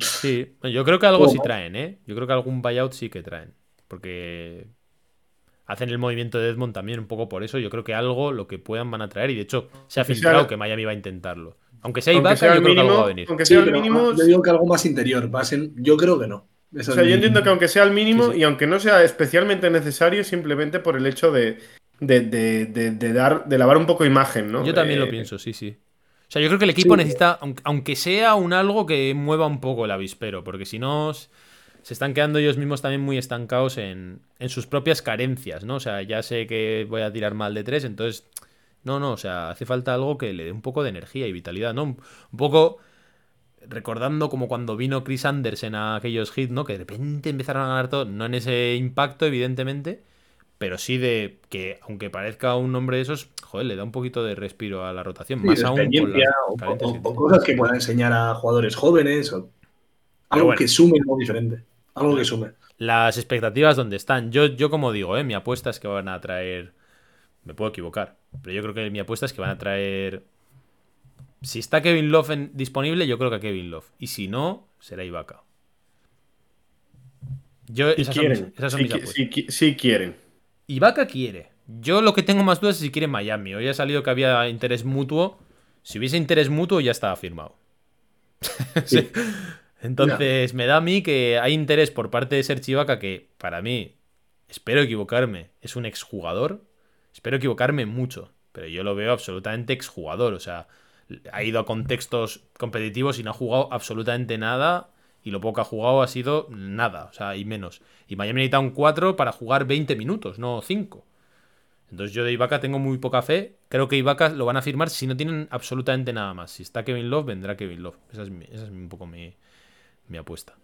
Sí, yo creo que algo sí traen, ¿eh? Yo creo que algún buyout sí que traen. Porque hacen el movimiento de Edmond también un poco por eso. Yo creo que algo, lo que puedan, van a traer. Y de hecho, se ha filtrado sea- que Miami va a intentarlo. Aunque sea Aunque Ibaka, sea yo al creo que algo va a mínimo, venir. aunque sea pero mínimo, yo digo que algo más interior. va a ser- yo creo que no. O sea, es yo entiendo que aunque sea el mínimo Sí, sí. y aunque no sea especialmente necesario, simplemente por el hecho de, de, de- de- de dar, de lavar un poco imagen, ¿no? Yo también Eh, lo pienso, sí, sí. O sea, yo creo que el equipo Sí. necesita, aunque- sea un algo que mueva un poco el avispero, porque si no, se están quedando ellos mismos también muy estancados en, en sus propias carencias, ¿no? O sea, ya sé que voy a tirar mal de tres, entonces, no, no, o sea, hace falta algo que le dé un poco de energía y vitalidad, ¿no? Un, un poco recordando como cuando vino Chris Anderson a aquellos hits, ¿no? Que de repente empezaron a ganar todo, no en ese impacto, evidentemente, pero sí de que, aunque parezca un nombre de esos, joder, le da un poquito de respiro a la rotación, Sí, más aún con las o, cosas que puedan enseñar a jugadores jóvenes. o algo bueno. que sume algo diferente. Algo que sume. Las expectativas donde están. Yo, yo como digo, ¿eh? mi apuesta es que van a traer. Me puedo equivocar, pero yo creo que mi apuesta es que van a traer. Si está Kevin Love en- disponible, yo creo que a Kevin Love. Y si no, será Ibaka. Yo, Si esas son, mis, quieren. esas son si, mis qui- apuestas. si qui- si quieren. Ibaka quiere. Yo lo que tengo más dudas es si quiere Miami. Hoy ha salido que había interés mutuo. Si hubiese interés mutuo, ya estaba firmado. Sí. Entonces, me da a mí que hay interés por parte de Serge Ibaka, que para mí, espero equivocarme, es un exjugador. Espero equivocarme mucho, pero yo lo veo absolutamente exjugador. O sea, ha ido a contextos competitivos y no ha jugado absolutamente nada. Y lo poco que ha jugado ha sido nada, o sea, y menos. Y Miami necesita un 4 para jugar 20 minutos, no 5. Entonces yo de Ibaka tengo muy poca fe. Creo que Ibaka lo van a firmar si no tienen absolutamente nada más. Si está Kevin Love, vendrá Kevin Love. Esa es, mi- esa es un poco mi, mi apuesta.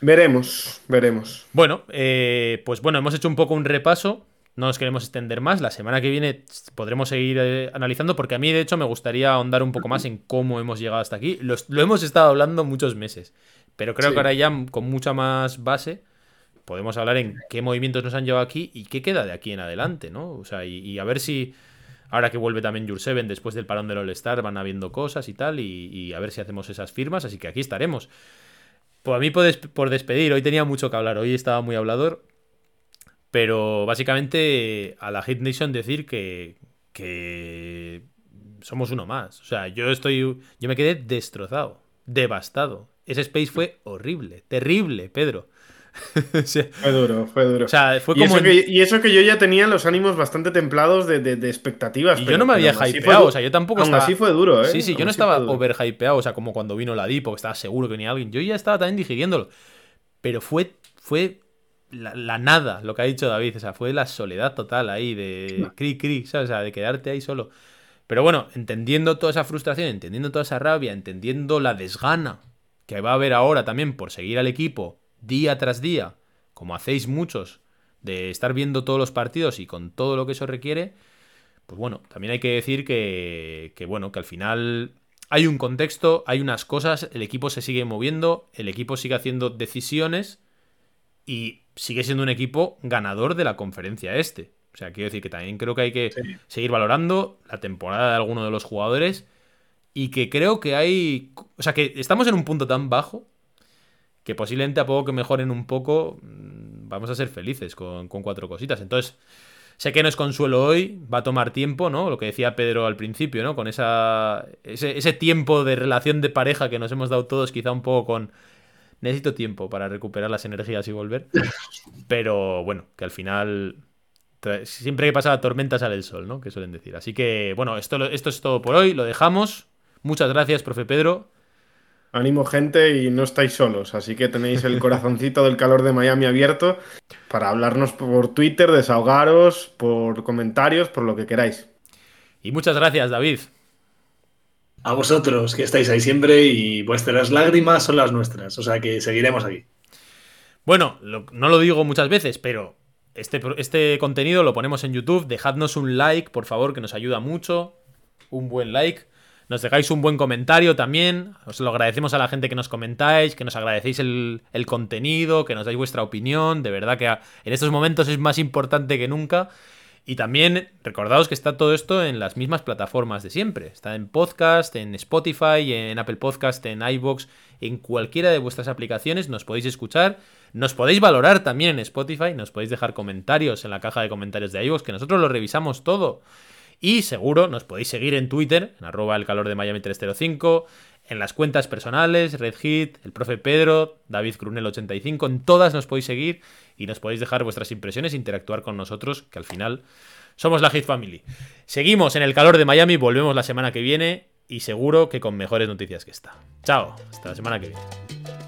Veremos, veremos. Bueno, eh, pues bueno, hemos hecho un poco un repaso. No nos queremos extender más. La semana que viene podremos seguir eh, analizando porque a mí, de hecho, me gustaría ahondar un poco más en cómo hemos llegado hasta aquí. Lo, lo hemos estado hablando muchos meses, pero creo Sí. que ahora ya con mucha más base podemos hablar en qué movimientos nos han llevado aquí y qué queda de aquí en adelante, ¿no? O sea, y, y a ver si ahora que vuelve también Jurseven después del parón del All-Star van habiendo cosas y tal y, y a ver si hacemos esas firmas, así que aquí estaremos. Pues a mí por, por despedir, hoy tenía mucho que hablar, hoy estaba muy hablador, pero básicamente a la Hit Nation decir que, que somos uno más. O sea, yo estoy. Yo me quedé destrozado, devastado. Ese space fue horrible, terrible, Pedro. o, sea, Fue duro, fue duro. o sea, fue y, como. eso en- que, y eso que yo ya tenía los ánimos bastante templados de, de- de expectativas. Y yo pero- no me había hypeado, o sea, yo tampoco aún estaba. así fue duro, ¿eh? Sí, sí, yo no estaba overhypeado, o sea, como cuando vino la Dipo, que estaba seguro que venía alguien. Yo ya estaba también digiriéndolo. Pero fue, fue la, la nada, lo que ha dicho David. O sea, fue la soledad total ahí de cri cri, ¿sabes? O sea, de quedarte ahí solo. Pero bueno, entendiendo toda esa frustración, entendiendo toda esa rabia, entendiendo la desgana que va a haber ahora también por seguir al equipo día tras día, como hacéis muchos, de estar viendo todos los partidos y con todo lo que eso requiere, pues bueno, también hay que decir que, que, bueno, que al final hay un contexto, hay unas cosas, el equipo se sigue moviendo, el equipo sigue haciendo decisiones y sigue siendo un equipo ganador de la conferencia este. O sea, quiero decir que también creo que hay que Sí. seguir valorando la temporada de alguno de los jugadores y que creo que hay... O sea, que estamos en un punto tan bajo que posiblemente a poco que mejoren un poco mm, vamos a ser felices con, con cuatro cositas. Entonces, Sé que no es consuelo hoy, va a tomar tiempo, ¿no? Lo que decía Pedro al principio, ¿no? Con esa, ese, ese tiempo de relación de pareja que nos hemos dado todos, quizá un poco con... Necesito tiempo para recuperar las energías y volver. Pero bueno, que al final siempre que pasa la tormenta sale el sol, ¿no? Que suelen decir. Así que, bueno, esto, esto es todo por hoy, lo dejamos. Muchas gracias, profe Pedro. Ánimo, gente, y no estáis solos. Así que tenéis el corazoncito del calor de Miami abierto para hablarnos por Twitter, desahogaros, por comentarios, por lo que queráis. Y muchas gracias, David. A vosotros que estáis ahí siempre y vuestras lágrimas son las nuestras. O sea que seguiremos aquí. Bueno, no lo digo muchas veces, pero este, este contenido lo ponemos en YouTube. Dejadnos un like, por favor, que nos ayuda mucho. Un buen like. Nos dejáis un buen comentario también. Os lo agradecemos a la gente que nos comentáis, que nos agradecéis el, el contenido, que nos dais vuestra opinión. De verdad que en estos momentos es más importante que nunca. Y también recordaos que está todo esto en las mismas plataformas de siempre. Está en podcast, en Spotify, en Apple Podcast, en iBox, en cualquiera de vuestras aplicaciones nos podéis escuchar. Nos podéis valorar también en Spotify, nos podéis dejar comentarios en la caja de comentarios de iVoox, que nosotros lo revisamos todo. Y seguro nos podéis seguir en Twitter, en arroba el calor de Miami 305, en las cuentas personales, Red Hit, el profe Pedro, David Crunel85, en todas nos podéis seguir y nos podéis dejar vuestras impresiones, interactuar con nosotros, que al final somos la Hit Family. Seguimos en el calor de Miami, volvemos la semana que viene y seguro que con mejores noticias que esta. Chao, hasta la semana que viene.